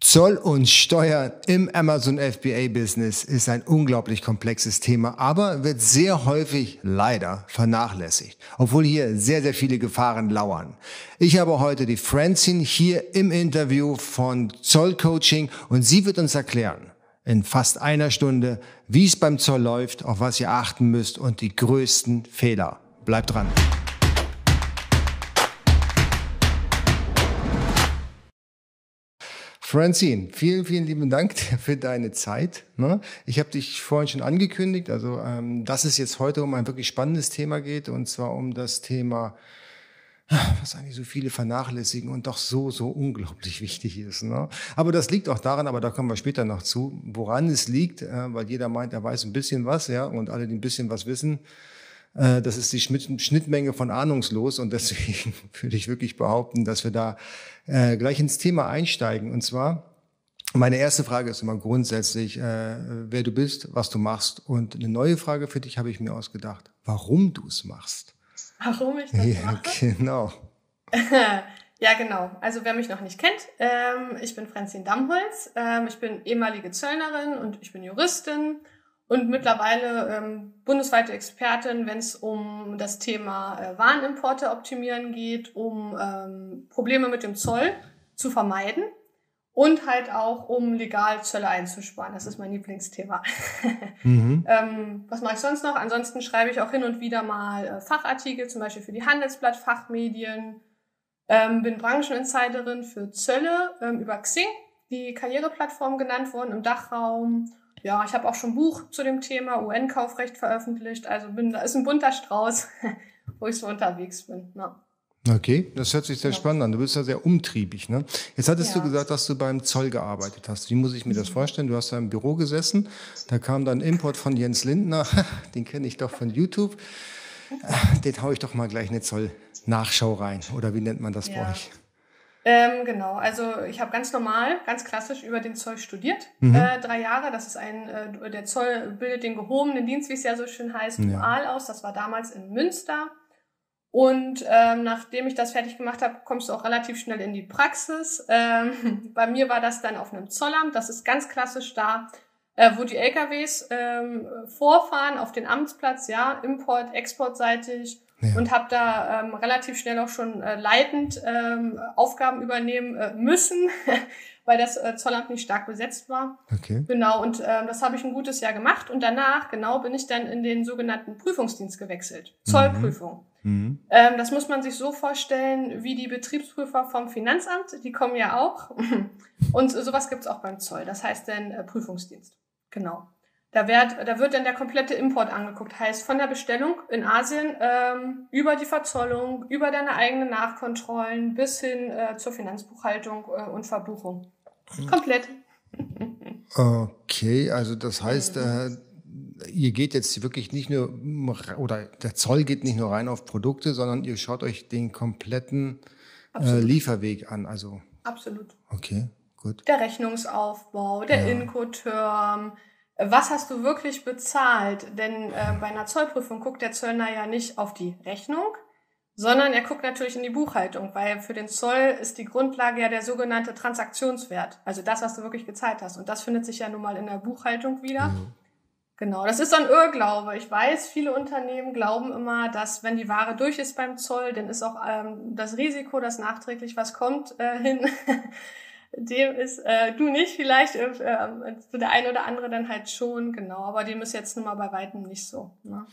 Zoll und Steuern im Amazon FBA Business ist ein unglaublich komplexes Thema, aber wird sehr häufig leider vernachlässigt, obwohl hier sehr, sehr viele Gefahren lauern. Ich habe heute die Francine hier im Interview von Zoll Coaching und sie wird uns erklären in fast einer Stunde, wie es beim Zoll läuft, auf was ihr achten müsst und die größten Fehler. Bleibt dran. Francine, vielen, vielen lieben Dank für deine Zeit. Ne? Ich habe dich vorhin schon angekündigt, also ähm, dass es jetzt heute um ein wirklich spannendes Thema geht, und zwar um das Thema, was eigentlich so viele vernachlässigen und doch so, so unglaublich wichtig ist. Ne? Aber das liegt auch daran, aber da kommen wir später noch zu, woran es liegt, äh, weil jeder meint, er weiß ein bisschen was, ja, und alle, die ein bisschen was wissen, äh, das ist die Schnittmenge von ahnungslos und deswegen würde ich wirklich behaupten, dass wir da äh, gleich ins Thema einsteigen. Und zwar, meine erste Frage ist immer grundsätzlich, äh, wer du bist, was du machst. Und eine neue Frage für dich habe ich mir ausgedacht, warum du es machst. Warum ich das ja, mache? Genau. ja, genau. Also wer mich noch nicht kennt, ähm, ich bin Franzin Damholz. Ähm, ich bin ehemalige Zöllnerin und ich bin Juristin und mittlerweile ähm, bundesweite Expertin, wenn es um das Thema äh, Warenimporte optimieren geht, um ähm, Probleme mit dem Zoll zu vermeiden und halt auch um legal Zölle einzusparen. Das ist mein Lieblingsthema. Mhm. ähm, was mache ich sonst noch? Ansonsten schreibe ich auch hin und wieder mal äh, Fachartikel, zum Beispiel für die Handelsblatt, Fachmedien. Ähm, bin Brancheninsiderin für Zölle ähm, über Xing, die Karriereplattform genannt worden im Dachraum ja, ich habe auch schon ein Buch zu dem Thema UN-Kaufrecht veröffentlicht. Also bin, da ist ein bunter Strauß, wo ich so unterwegs bin. Ja. Okay, das hört sich sehr ja. spannend an. Du bist ja sehr umtriebig. Ne? Jetzt hattest ja. du gesagt, dass du beim Zoll gearbeitet hast. Wie muss ich mir das mhm. vorstellen? Du hast da im Büro gesessen, da kam dann Import von Jens Lindner, den kenne ich doch von YouTube. Den hau ich doch mal gleich eine Zoll-Nachschau rein. Oder wie nennt man das ja. bei euch? Ähm, genau, also ich habe ganz normal, ganz klassisch über den Zoll studiert, mhm. äh, drei Jahre. Das ist ein, äh, der Zoll bildet den gehobenen Dienst, wie es ja so schön heißt, dual aus. Das war damals in Münster. Und ähm, nachdem ich das fertig gemacht habe, kommst du auch relativ schnell in die Praxis. Ähm, bei mir war das dann auf einem Zollamt. Das ist ganz klassisch da, äh, wo die LKWs ähm, vorfahren auf den Amtsplatz, ja, Import, Exportseitig ja. und habe da ähm, relativ schnell auch schon äh, leitend ähm, Aufgaben übernehmen äh, müssen, weil das äh, Zollamt nicht stark besetzt war. Okay. Genau, und ähm, das habe ich ein gutes Jahr gemacht und danach, genau, bin ich dann in den sogenannten Prüfungsdienst gewechselt. Mhm. Zollprüfung. Mhm. Ähm, das muss man sich so vorstellen, wie die Betriebsprüfer vom Finanzamt, die kommen ja auch. und sowas gibt's auch beim Zoll, das heißt dann äh, Prüfungsdienst. Genau. Da wird, da wird dann der komplette Import angeguckt. Heißt von der Bestellung in Asien ähm, über die Verzollung, über deine eigenen Nachkontrollen bis hin äh, zur Finanzbuchhaltung äh, und Verbuchung. Komplett. Okay, also das heißt, äh, ihr geht jetzt wirklich nicht nur, oder der Zoll geht nicht nur rein auf Produkte, sondern ihr schaut euch den kompletten äh, Lieferweg an. Also. Absolut. Okay, gut. Der Rechnungsaufbau, der ja. Incoterm, was hast du wirklich bezahlt? Denn äh, bei einer Zollprüfung guckt der Zöllner ja nicht auf die Rechnung, sondern er guckt natürlich in die Buchhaltung, weil für den Zoll ist die Grundlage ja der sogenannte Transaktionswert, also das, was du wirklich gezahlt hast. Und das findet sich ja nun mal in der Buchhaltung wieder. Mhm. Genau, das ist so ein Irrglaube. Ich weiß, viele Unternehmen glauben immer, dass wenn die Ware durch ist beim Zoll, dann ist auch ähm, das Risiko, dass nachträglich was kommt, äh, hin dem ist äh, du nicht vielleicht, äh, äh, der eine oder andere dann halt schon, genau, aber dem ist jetzt nun mal bei weitem nicht so. Ne?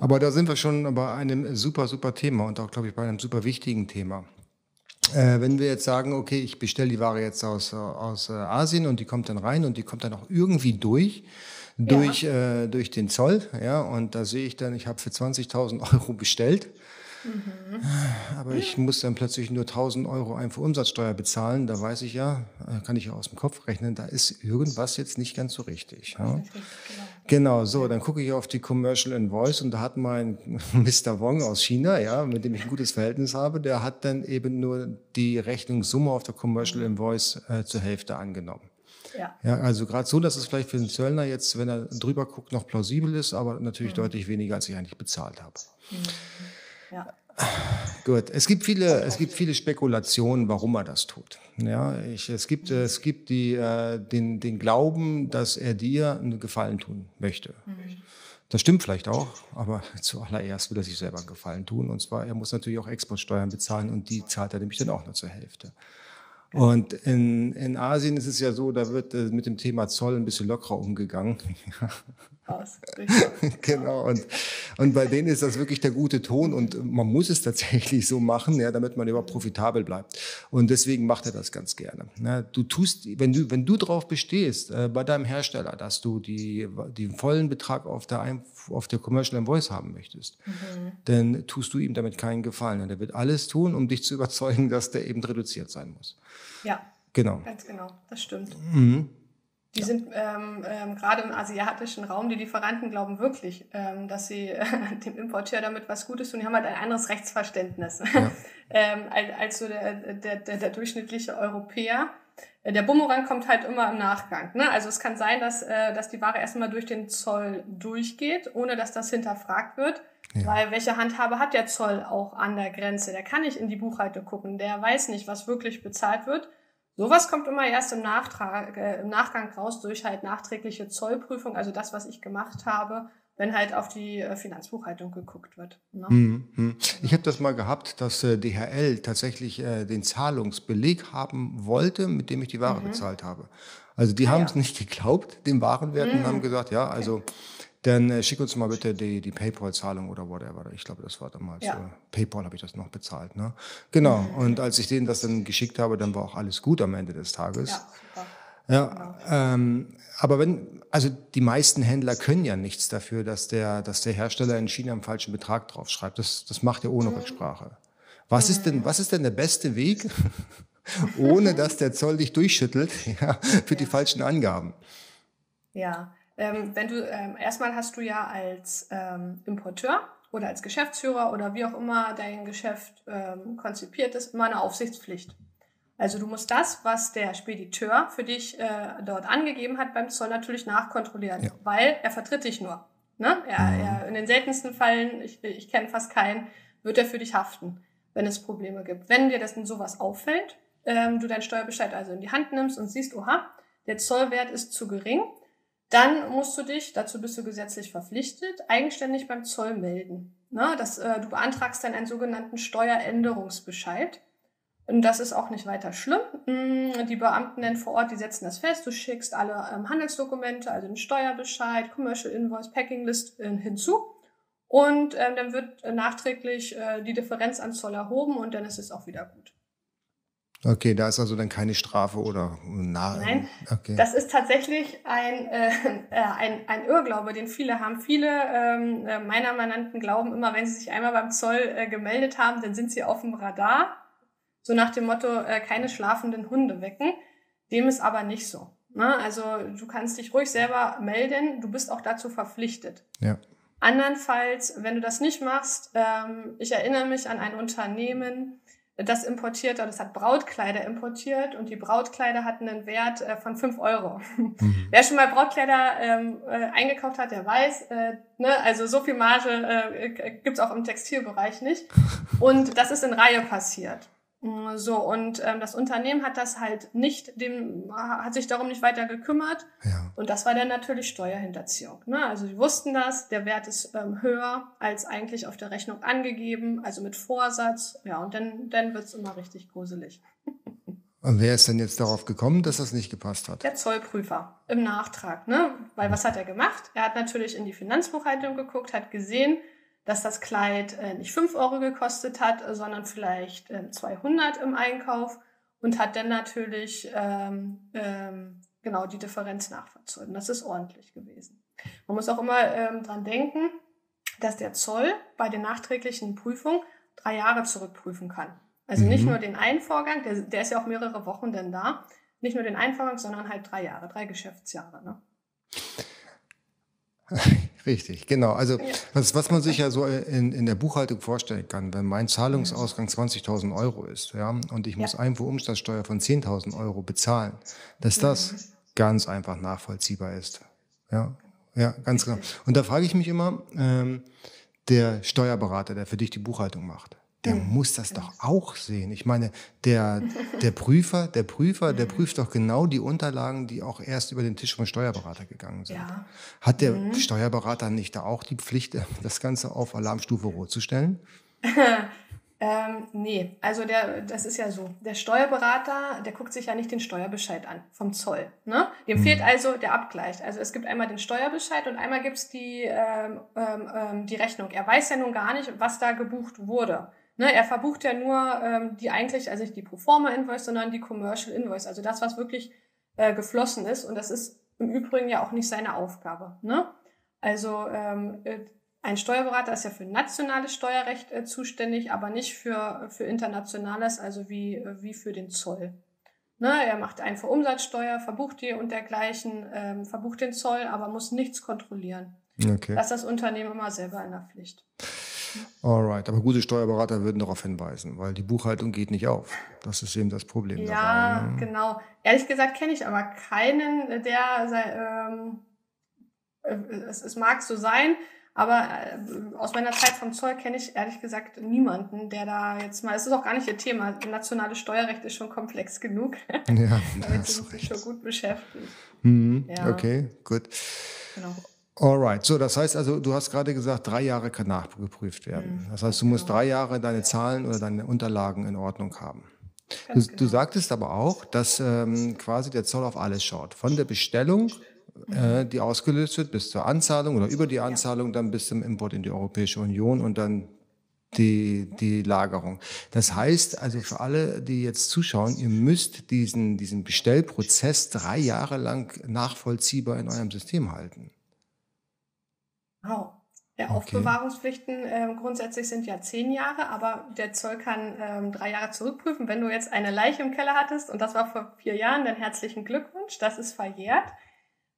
Aber da sind wir schon bei einem super, super Thema und auch, glaube ich, bei einem super wichtigen Thema. Äh, wenn wir jetzt sagen, okay, ich bestelle die Ware jetzt aus, aus äh, Asien und die kommt dann rein und die kommt dann auch irgendwie durch, durch, ja. äh, durch den Zoll, ja, und da sehe ich dann, ich habe für 20.000 Euro bestellt Mhm. Aber ich muss dann plötzlich nur 1000 Euro Einfuhrumsatzsteuer bezahlen. Da weiß ich ja, äh, kann ich ja aus dem Kopf rechnen, da ist irgendwas jetzt nicht ganz so richtig. Ja? Richtig, genau. genau, so, dann gucke ich auf die Commercial Invoice und da hat mein Mr. Wong aus China, ja, mit dem ich ein gutes Verhältnis habe, der hat dann eben nur die Rechnungssumme auf der Commercial. Invoice äh, zur Hälfte angenommen. Ja. ja, also gerade so, dass es vielleicht für den Zöllner jetzt, wenn er drüber guckt, noch plausibel ist, aber natürlich mhm. deutlich weniger, als ich eigentlich bezahlt habe. Mhm. Ja. Gut. Es gibt viele, es gibt viele Spekulationen, warum er das tut. Ja, ich, es gibt, es gibt die, äh, den, den Glauben, dass er dir einen Gefallen tun möchte. Mhm. Das stimmt vielleicht auch, aber zuallererst will er sich selber einen Gefallen tun. Und zwar, er muss natürlich auch Exportsteuern bezahlen und die zahlt er nämlich dann auch nur zur Hälfte. Und in, in Asien ist es ja so, da wird äh, mit dem Thema Zoll ein bisschen lockerer umgegangen. Aus. genau. Und, und bei denen ist das wirklich der gute Ton und man muss es tatsächlich so machen, ja, damit man überhaupt profitabel bleibt. Und deswegen macht er das ganz gerne. Ja, du tust, wenn du, wenn du drauf bestehst, äh, bei deinem Hersteller, dass du die, den vollen Betrag auf der, auf der Commercial Invoice haben möchtest, mhm. dann tust du ihm damit keinen Gefallen. Und er wird alles tun, um dich zu überzeugen, dass der eben reduziert sein muss. Ja. Genau. Ganz genau, das stimmt. Mhm. Die ja. sind ähm, ähm, gerade im asiatischen Raum, die Lieferanten glauben wirklich, ähm, dass sie äh, dem Importeur damit was Gutes tun. Die haben halt ein anderes Rechtsverständnis ja. ähm, als, als so der, der, der, der durchschnittliche Europäer. Äh, der Bumerang kommt halt immer im Nachgang. Ne? Also es kann sein, dass, äh, dass die Ware erstmal durch den Zoll durchgeht, ohne dass das hinterfragt wird. Ja. Weil welche Handhabe hat der Zoll auch an der Grenze? Der kann nicht in die Buchhaltung gucken. Der weiß nicht, was wirklich bezahlt wird. Sowas kommt immer erst im, Nachtrag, äh, im Nachgang raus durch halt nachträgliche Zollprüfung, also das, was ich gemacht habe, wenn halt auf die äh, Finanzbuchhaltung geguckt wird. Ne? Mhm. Ich habe das mal gehabt, dass äh, DHL tatsächlich äh, den Zahlungsbeleg haben wollte, mit dem ich die Ware mhm. bezahlt habe. Also die ah, haben es ja. nicht geglaubt, dem Warenwert, mhm. und haben gesagt, ja, also okay dann äh, schick uns mal bitte die, die PayPal-Zahlung oder whatever. Ich glaube, das war damals ja. äh, PayPal habe ich das noch bezahlt. Ne? Genau. Mhm. Und als ich denen das dann geschickt habe, dann war auch alles gut am Ende des Tages. Ja, super. Ja, genau. ähm, aber wenn, also die meisten Händler können ja nichts dafür, dass der, dass der Hersteller in China einen falschen Betrag draufschreibt. Das, das macht er ohne mhm. Rücksprache. Was mhm. ist denn, was ist denn der beste Weg, ohne dass der Zoll dich durchschüttelt, ja, für ja. die falschen Angaben? Ja, ähm, wenn du ähm, erstmal hast du ja als ähm, Importeur oder als Geschäftsführer oder wie auch immer dein Geschäft ähm, konzipiert ist, immer eine Aufsichtspflicht. Also du musst das, was der Spediteur für dich äh, dort angegeben hat beim Zoll natürlich nachkontrollieren, ja. weil er vertritt dich nur. Ne? Er, mhm. er, in den seltensten Fällen, ich, ich kenne fast keinen, wird er für dich haften, wenn es Probleme gibt. Wenn dir das denn sowas auffällt, ähm, du deinen Steuerbescheid also in die Hand nimmst und siehst, oha, der Zollwert ist zu gering, dann musst du dich, dazu bist du gesetzlich verpflichtet, eigenständig beim Zoll melden. Na, das, äh, du beantragst dann einen sogenannten Steueränderungsbescheid. Und das ist auch nicht weiter schlimm. Mm, die Beamten dann vor Ort, die setzen das fest. Du schickst alle ähm, Handelsdokumente, also den Steuerbescheid, Commercial Invoice, Packing List äh, hinzu. Und ähm, dann wird äh, nachträglich äh, die Differenz an Zoll erhoben und dann ist es auch wieder gut. Okay, da ist also dann keine Strafe oder na, Nein, okay. das ist tatsächlich ein, äh, äh, ein, ein Irrglaube, den viele haben. Viele ähm, äh, meiner Mandanten glauben immer, wenn sie sich einmal beim Zoll äh, gemeldet haben, dann sind sie auf dem Radar. So nach dem Motto, äh, keine schlafenden Hunde wecken. Dem ist aber nicht so. Ne? Also du kannst dich ruhig selber melden, du bist auch dazu verpflichtet. Ja. Andernfalls, wenn du das nicht machst, ähm, ich erinnere mich an ein Unternehmen, das importiert oder das hat Brautkleider importiert und die Brautkleider hatten einen Wert äh, von fünf Euro. Mhm. Wer schon mal Brautkleider ähm, äh, eingekauft hat, der weiß, äh, ne, also so viel Marge äh, gibt's auch im Textilbereich nicht. Und das ist in Reihe passiert. So, und ähm, das Unternehmen hat das halt nicht, dem, hat sich darum nicht weiter gekümmert. Ja. Und das war dann natürlich Steuerhinterziehung. Ne? Also sie wussten das, der Wert ist ähm, höher als eigentlich auf der Rechnung angegeben, also mit Vorsatz. Ja, und dann, dann wird's immer richtig gruselig. Und wer ist denn jetzt darauf gekommen, dass das nicht gepasst hat? Der Zollprüfer im Nachtrag, ne? Weil was hat er gemacht? Er hat natürlich in die Finanzbuchhaltung geguckt, hat gesehen, dass das Kleid äh, nicht 5 Euro gekostet hat, sondern vielleicht äh, 200 im Einkauf und hat dann natürlich ähm, ähm, genau die Differenz nachverzogen. Das ist ordentlich gewesen. Man muss auch immer ähm, dran denken, dass der Zoll bei den nachträglichen Prüfungen drei Jahre zurückprüfen kann. Also mhm. nicht nur den einen Vorgang, der, der ist ja auch mehrere Wochen denn da, nicht nur den einen Vorgang, sondern halt drei Jahre, drei Geschäftsjahre. Ne? Richtig, genau. Also ja. was, was man sich ja so in, in der Buchhaltung vorstellen kann, wenn mein Zahlungsausgang 20.000 Euro ist, ja, und ich muss ja. Einfuhrumsatzsteuer von 10.000 Euro bezahlen, dass das mhm. ganz einfach nachvollziehbar ist. Ja, ja, ganz genau. Und da frage ich mich immer, ähm, der Steuerberater, der für dich die Buchhaltung macht, der muss das doch auch sehen. Ich meine, der, der Prüfer, der Prüfer, der prüft doch genau die Unterlagen, die auch erst über den Tisch vom Steuerberater gegangen sind. Ja. Hat der mhm. Steuerberater nicht da auch die Pflicht, das Ganze auf Alarmstufe Rot zu stellen? Ähm, nee, also der, das ist ja so. Der Steuerberater, der guckt sich ja nicht den Steuerbescheid an vom Zoll. Ne? Dem mhm. fehlt also der Abgleich. Also es gibt einmal den Steuerbescheid und einmal gibt's die, ähm, ähm, ähm, die Rechnung. Er weiß ja nun gar nicht, was da gebucht wurde. Ne? Er verbucht ja nur ähm, die eigentlich, also nicht die Proforma-Invoice, sondern die Commercial Invoice. Also das, was wirklich äh, geflossen ist. Und das ist im Übrigen ja auch nicht seine Aufgabe. Ne? Also ähm, äh, ein Steuerberater ist ja für nationales Steuerrecht äh, zuständig, aber nicht für, für internationales, also wie, wie für den Zoll. Ne, er macht einfach Umsatzsteuer, verbucht die und dergleichen, ähm, verbucht den Zoll, aber muss nichts kontrollieren. Okay. Das ist das Unternehmen immer selber in der Pflicht. Alright, aber gute Steuerberater würden darauf hinweisen, weil die Buchhaltung geht nicht auf. Das ist eben das Problem. Ja, dabei, ne? genau. Ehrlich gesagt kenne ich aber keinen, der, ähm, äh, es, es mag so sein, aber äh, aus meiner Zeit vom Zoll kenne ich ehrlich gesagt niemanden, der da jetzt mal, es ist auch gar nicht ihr Thema, nationales Steuerrecht ist schon komplex genug. Ja, damit sie sich schon gut beschäftigt. Mhm, ja. Okay, gut. Genau. Alright, so das heißt also, du hast gerade gesagt, drei Jahre kann nachgeprüft werden. Mhm. Das heißt, du musst genau. drei Jahre deine Zahlen oder deine Unterlagen in Ordnung haben. Du, genau. du, sagtest aber auch, dass ähm, quasi der Zoll auf alles schaut. Von der Bestellung äh, die ausgelöst wird, bis zur Anzahlung oder über die Anzahlung, dann bis zum Import in die Europäische Union und dann die, die Lagerung. Das heißt also für alle, die jetzt zuschauen, ihr müsst diesen, diesen Bestellprozess drei Jahre lang nachvollziehbar in eurem System halten. Wow. Ja, okay. Aufbewahrungspflichten äh, grundsätzlich sind ja zehn Jahre, aber der Zoll kann ähm, drei Jahre zurückprüfen. Wenn du jetzt eine Leiche im Keller hattest und das war vor vier Jahren, dann herzlichen Glückwunsch, das ist verjährt.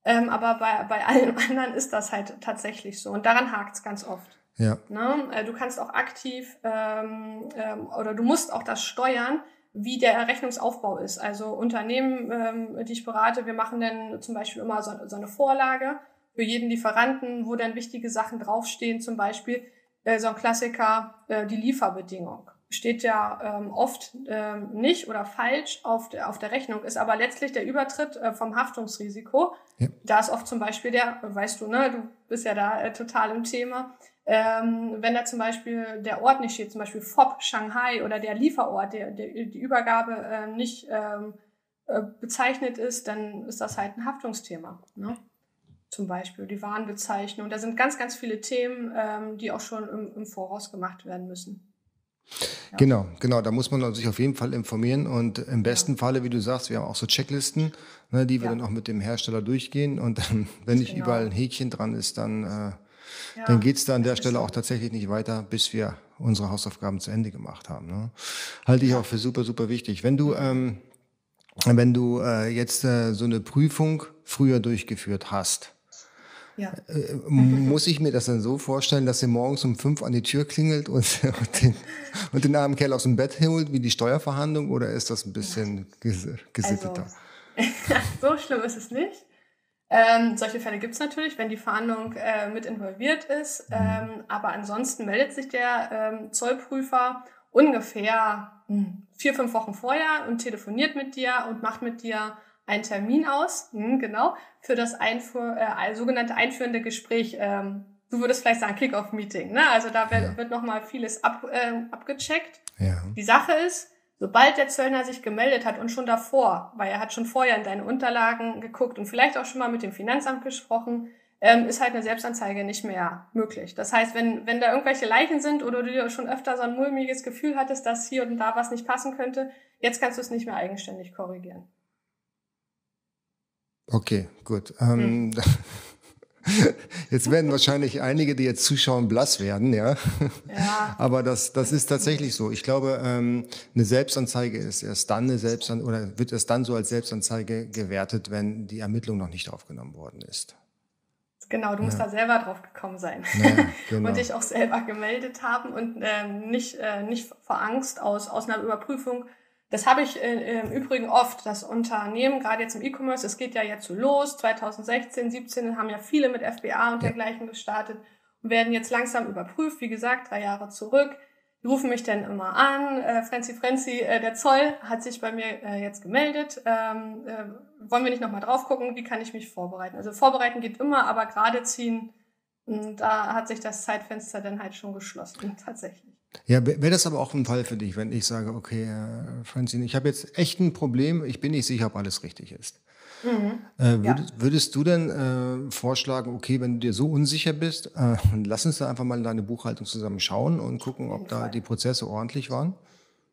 Ähm, aber bei, bei allen anderen ist das halt tatsächlich so. Und daran hakt es ganz oft. Ja. Ne? Äh, du kannst auch aktiv ähm, ähm, oder du musst auch das steuern, wie der Rechnungsaufbau ist. Also Unternehmen, ähm, die ich berate, wir machen dann zum Beispiel immer so, so eine Vorlage für jeden Lieferanten, wo dann wichtige Sachen draufstehen, zum Beispiel äh, so ein Klassiker, äh, die Lieferbedingung steht ja ähm, oft ähm, nicht oder falsch auf der, auf der Rechnung, ist aber letztlich der Übertritt äh, vom Haftungsrisiko. Ja. Da ist oft zum Beispiel der, weißt du, ne, du bist ja da äh, total im Thema, ähm, wenn da zum Beispiel der Ort nicht steht, zum Beispiel FOB Shanghai oder der Lieferort, der, der die Übergabe äh, nicht ähm, äh, bezeichnet ist, dann ist das halt ein Haftungsthema. Ne? Zum Beispiel die Warenbezeichnung. Da sind ganz, ganz viele Themen, ähm, die auch schon im, im Voraus gemacht werden müssen. Ja. Genau, genau. Da muss man sich auf jeden Fall informieren und im besten ja. Falle, wie du sagst, wir haben auch so Checklisten, ne, die wir ja. dann auch mit dem Hersteller durchgehen und dann, wenn nicht genau. überall ein Häkchen dran ist, dann, äh, dann geht's da an der Stelle auch tatsächlich nicht weiter, bis wir unsere Hausaufgaben zu Ende gemacht haben. Ne? Halte ich auch für super, super wichtig. Wenn du, ähm, wenn du äh, jetzt äh, so eine Prüfung früher durchgeführt hast, ja. Äh, muss ich mir das dann so vorstellen, dass ihr morgens um fünf an die Tür klingelt und, und, den, und den armen Kerl aus dem Bett holt wie die Steuerverhandlung oder ist das ein bisschen gesitteter? Also, so schlimm ist es nicht. Ähm, solche Fälle gibt es natürlich, wenn die Verhandlung äh, mit involviert ist. Mhm. Ähm, aber ansonsten meldet sich der ähm, Zollprüfer ungefähr hm, vier, fünf Wochen vorher und telefoniert mit dir und macht mit dir einen Termin aus, hm, genau, für das Einfuhr, äh, sogenannte einführende Gespräch. Ähm, du würdest vielleicht sagen Kick-off-Meeting. Ne? Also da wird, ja. wird nochmal vieles ab, äh, abgecheckt. Ja. Die Sache ist, sobald der Zöllner sich gemeldet hat und schon davor, weil er hat schon vorher in deine Unterlagen geguckt und vielleicht auch schon mal mit dem Finanzamt gesprochen, ähm, ist halt eine Selbstanzeige nicht mehr möglich. Das heißt, wenn, wenn da irgendwelche Leichen sind oder du schon öfter so ein mulmiges Gefühl hattest, dass hier und da was nicht passen könnte, jetzt kannst du es nicht mehr eigenständig korrigieren. Okay, gut. Ähm, hm. Jetzt werden wahrscheinlich einige, die jetzt zuschauen, blass werden, ja. ja. Aber das, das ist tatsächlich so. Ich glaube, ähm, eine Selbstanzeige ist erst dann eine Selbstanzeige oder wird erst dann so als Selbstanzeige gewertet, wenn die Ermittlung noch nicht aufgenommen worden ist. Genau, du musst ja. da selber drauf gekommen sein ja, genau. und dich auch selber gemeldet haben und ähm, nicht, äh, nicht vor Angst aus, aus einer Überprüfung das habe ich äh, im Übrigen oft, dass Unternehmen, gerade jetzt im E-Commerce, es geht ja jetzt so los, 2016, 17 haben ja viele mit FBA und dergleichen gestartet und werden jetzt langsam überprüft, wie gesagt, drei Jahre zurück. die rufen mich dann immer an, äh, Frenzy Frenzy, äh, der Zoll hat sich bei mir äh, jetzt gemeldet, ähm, äh, wollen wir nicht nochmal drauf gucken, wie kann ich mich vorbereiten? Also vorbereiten geht immer, aber gerade ziehen, hm, da hat sich das Zeitfenster dann halt schon geschlossen, tatsächlich. Ja, wäre das aber auch ein Fall für dich, wenn ich sage, okay, äh, Francine, ich habe jetzt echt ein Problem, ich bin nicht sicher, ob alles richtig ist. Mhm. Äh, würdest, ja. würdest, du denn äh, vorschlagen, okay, wenn du dir so unsicher bist, äh, lass uns da einfach mal in deine Buchhaltung zusammen schauen und gucken, ob da Fall. die Prozesse ordentlich waren?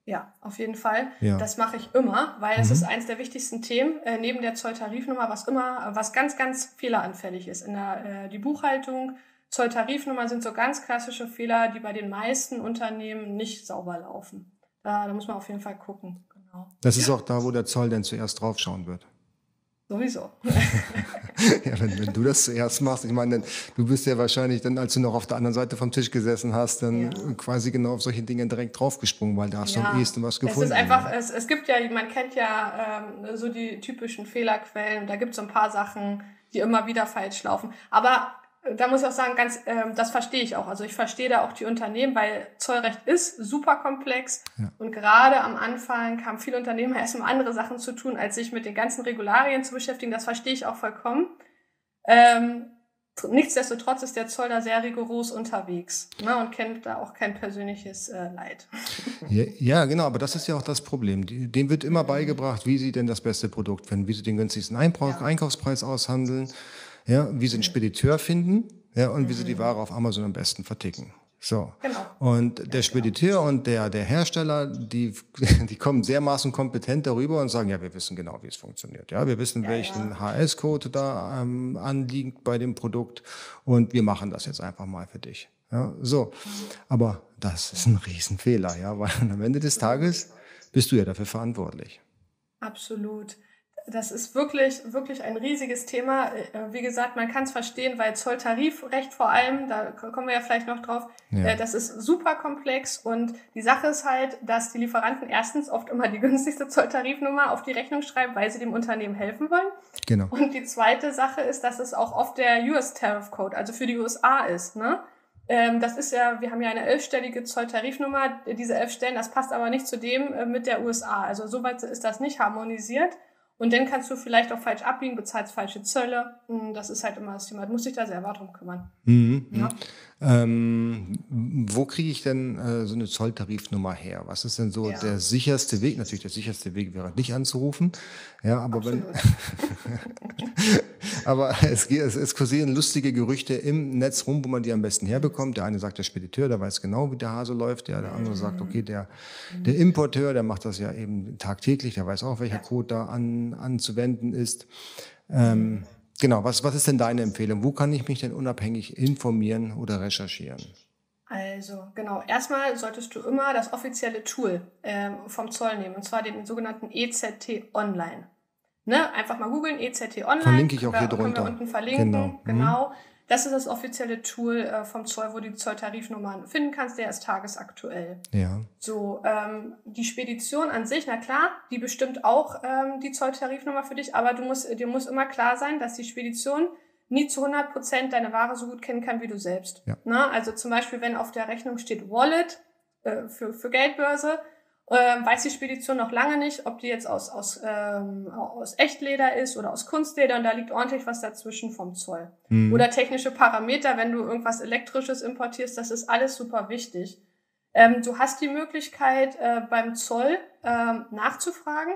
Ja, auf jeden Fall. Ja. Das mache ich immer, weil mhm. es ist eines der wichtigsten Themen äh, neben der Zolltarifnummer, was immer, was ganz, ganz fehleranfällig ist. In der äh, die Buchhaltung, Zolltarifnummer sind so ganz klassische Fehler, die bei den meisten Unternehmen nicht sauber laufen. Da, da muss man auf jeden Fall gucken. Genau. Das ist auch da, wo der Zoll denn zuerst draufschauen wird. Sowieso. ja, wenn, wenn, du das zuerst machst, ich meine, du bist ja wahrscheinlich dann, als du noch auf der anderen Seite vom Tisch gesessen hast, dann ja. quasi genau auf solche Dinge direkt draufgesprungen, weil da hast ja. du am ehesten was gefunden. Es ist einfach, es, es gibt ja, man kennt ja ähm, so die typischen Fehlerquellen, da gibt es so ein paar Sachen, die immer wieder falsch laufen. Aber da muss ich auch sagen, ganz, ähm, das verstehe ich auch. Also ich verstehe da auch die Unternehmen, weil Zollrecht ist super komplex ja. und gerade am Anfang kamen viele Unternehmen erst um andere Sachen zu tun, als sich mit den ganzen Regularien zu beschäftigen. Das verstehe ich auch vollkommen. Ähm, nichtsdestotrotz ist der Zoll da sehr rigoros unterwegs ne, und kennt da auch kein persönliches äh, Leid. Ja, ja, genau, aber das ist ja auch das Problem. Dem wird immer beigebracht, wie sie denn das beste Produkt finden, wie sie den günstigsten ja. Einkaufspreis aushandeln ja, wie sie einen Spediteur finden, ja, und wie sie die. Ware auf Amazon am besten verticken. So. Genau. Und der. Spediteur und der, der Hersteller, die, die kommen sehr maßen kompetent darüber und sagen, ja, wir wissen genau, wie es funktioniert. Ja, wir wissen, ja, welchen ja. HS-Code da ähm, anliegt bei dem Produkt und wir machen das jetzt einfach mal für dich. Ja, so. Aber das ist ein Riesenfehler, ja, weil am Ende des Tages bist du ja dafür verantwortlich. Absolut das ist wirklich, wirklich ein riesiges Thema. Äh, wie gesagt, man kann es verstehen, weil Zolltarifrecht vor allem, da kommen wir ja vielleicht noch drauf, ja. Äh, das ist super komplex und die Sache ist halt, dass die Lieferanten erstens oft immer die günstigste Zolltarifnummer auf die Rechnung schreiben, weil sie dem Unternehmen helfen wollen. Genau. Und die zweite Sache ist, dass es auch oft der US Tariff Code, also für die USA ist, ne? Ähm, das ist ja, wir haben ja eine elfstellige Zolltarifnummer, diese elf Stellen, das passt aber nicht zu dem äh, mit der USA. Also soweit ist das nicht harmonisiert. Und dann kannst du vielleicht auch falsch abbiegen, bezahlst falsche Zölle. Hm, das ist halt immer das Thema. Du musst dich da selber drum kümmern. Mhm. Ja. Ähm, wo kriege ich denn äh, so eine Zolltarifnummer her? Was ist denn so ja. der sicherste Weg? Natürlich, der sicherste Weg wäre nicht anzurufen. Ja, aber Absolut. wenn, aber es, es, es kursieren lustige Gerüchte im Netz rum, wo man die am besten herbekommt. Der eine sagt, der Spediteur, der weiß genau, wie der Hase läuft. Ja, der andere sagt, okay, der, der Importeur, der macht das ja eben tagtäglich, der weiß auch, welcher Code da an, anzuwenden ist. Ähm, Genau, was, was ist denn deine Empfehlung? Wo kann ich mich denn unabhängig informieren oder recherchieren? Also, genau. Erstmal solltest du immer das offizielle Tool äh, vom Zoll nehmen, und zwar den sogenannten EZT Online. Ne? Einfach mal googeln, EZT Online. Verlinke ich auch hier drunter. Können wir unten verlinken. Genau. genau. Mhm. Das ist das offizielle Tool äh, vom Zoll, wo du die Zolltarifnummern finden kannst. Der ist tagesaktuell. Ja. So, ähm, die Spedition an sich, na klar, die bestimmt auch ähm, die Zolltarifnummer für dich, aber du musst, dir muss immer klar sein, dass die Spedition nie zu 100 Prozent deine Ware so gut kennen kann wie du selbst. Ja. Na, also zum Beispiel, wenn auf der Rechnung steht Wallet äh, für, für Geldbörse, ähm, weiß die Spedition noch lange nicht, ob die jetzt aus, aus, ähm, aus Echtleder ist oder aus Kunstleder und da liegt ordentlich was dazwischen vom Zoll. Mhm. Oder technische Parameter, wenn du irgendwas Elektrisches importierst, das ist alles super wichtig. Ähm, du hast die Möglichkeit, äh, beim Zoll ähm, nachzufragen.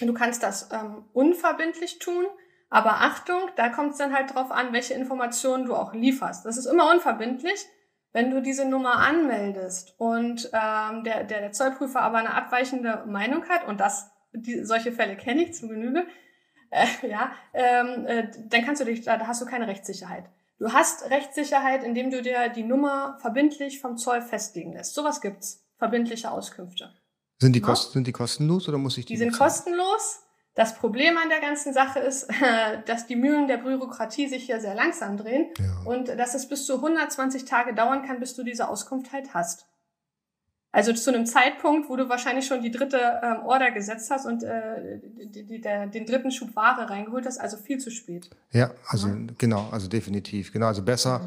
Du kannst das ähm, unverbindlich tun, aber Achtung, da kommt es dann halt drauf an, welche Informationen du auch lieferst. Das ist immer unverbindlich. Wenn du diese Nummer anmeldest und ähm, der, der, der Zollprüfer aber eine abweichende Meinung hat, und das, die, solche Fälle kenne ich zu Genüge, äh, ja, ähm, äh, dann kannst du dich, da hast du keine Rechtssicherheit. Du hast Rechtssicherheit, indem du dir die Nummer verbindlich vom Zoll festlegen lässt. Sowas gibt's. Verbindliche Auskünfte. Sind die, Kosten, sind die kostenlos oder muss ich die? Die sind bezahlen? kostenlos. Das Problem an der ganzen Sache ist, dass die Mühlen der Bürokratie sich hier sehr langsam drehen ja. und dass es bis zu 120 Tage dauern kann, bis du diese Auskunft halt hast. Also zu einem Zeitpunkt, wo du wahrscheinlich schon die dritte ähm, Order gesetzt hast und äh, die, die, der, den dritten Schub Ware reingeholt hast, also viel zu spät. Ja, also ja. genau, also definitiv. Genau, also besser.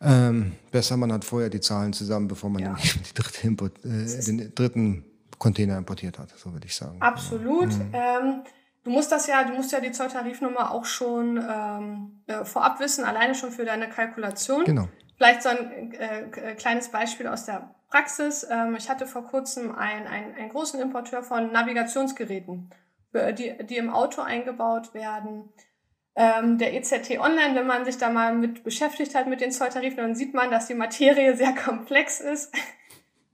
Ähm, besser, man hat vorher die Zahlen zusammen, bevor man Ja. den, die dritte Import, äh, den dritten Container importiert hat, so würde ich sagen. Absolut. Ähm, du musst das ja, du musst ja die Zolltarifnummer auch schon ähm, äh, vorab wissen, alleine schon für deine Kalkulation. Genau. Vielleicht so ein äh, kleines Beispiel aus der Praxis. Ähm, ich hatte vor kurzem einen, einen, einen großen Importeur von Navigationsgeräten, die, die im Auto eingebaut werden. Ähm, der EZT Online, wenn man sich da mal mit beschäftigt hat mit den Zolltarifen, dann sieht man, dass die Materie sehr komplex ist.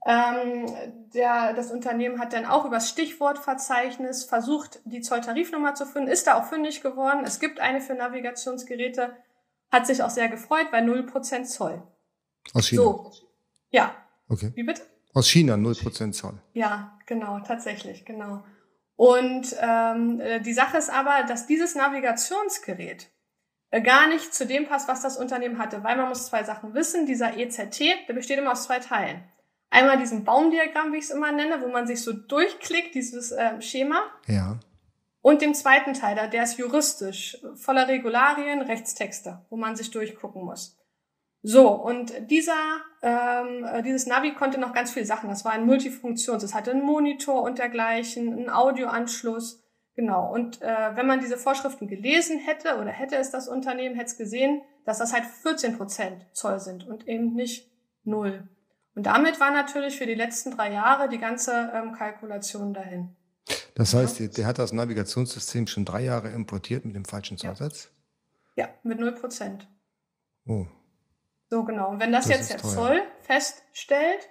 Ähm, der, das Unternehmen hat dann auch übers Stichwortverzeichnis versucht, die Zolltarifnummer zu finden, ist da auch fündig geworden. Es gibt eine für Navigationsgeräte, hat sich auch sehr gefreut, bei 0% Zoll. Aus China. So. Ja. Okay. Wie bitte? Aus China 0% Zoll. Ja, genau, tatsächlich, genau. Und ähm, äh, die Sache ist aber, dass dieses Navigationsgerät äh, gar nicht zu dem passt, was das Unternehmen hatte, weil man muss zwei Sachen wissen. Dieser EZT, der besteht immer aus zwei Teilen. Einmal diesem Baumdiagramm, wie ich es immer nenne, wo man sich so durchklickt, dieses ähm, Schema. Ja. Und dem zweiten Teil, da, der ist juristisch, voller Regularien, Rechtstexte, wo man sich durchgucken muss. So, und dieser, ähm, äh, dieses Navi konnte noch ganz viele Sachen. Das war ein Multifunktions. Es hatte einen Monitor und dergleichen, einen Audioanschluss. Genau. Und äh, wenn man diese Vorschriften gelesen hätte oder hätte es das Unternehmen, hätte es gesehen, dass das halt 14 Prozent Zoll sind und eben nicht null. Und damit war natürlich für die letzten drei Jahre die ganze ähm, Kalkulation dahin. Das heißt, der, der hat das Navigationssystem schon drei Jahre importiert mit dem falschen Zollsatz? Ja, mit null Prozent. Oh. So genau. Und wenn das, Das jetzt der. Zoll feststellt,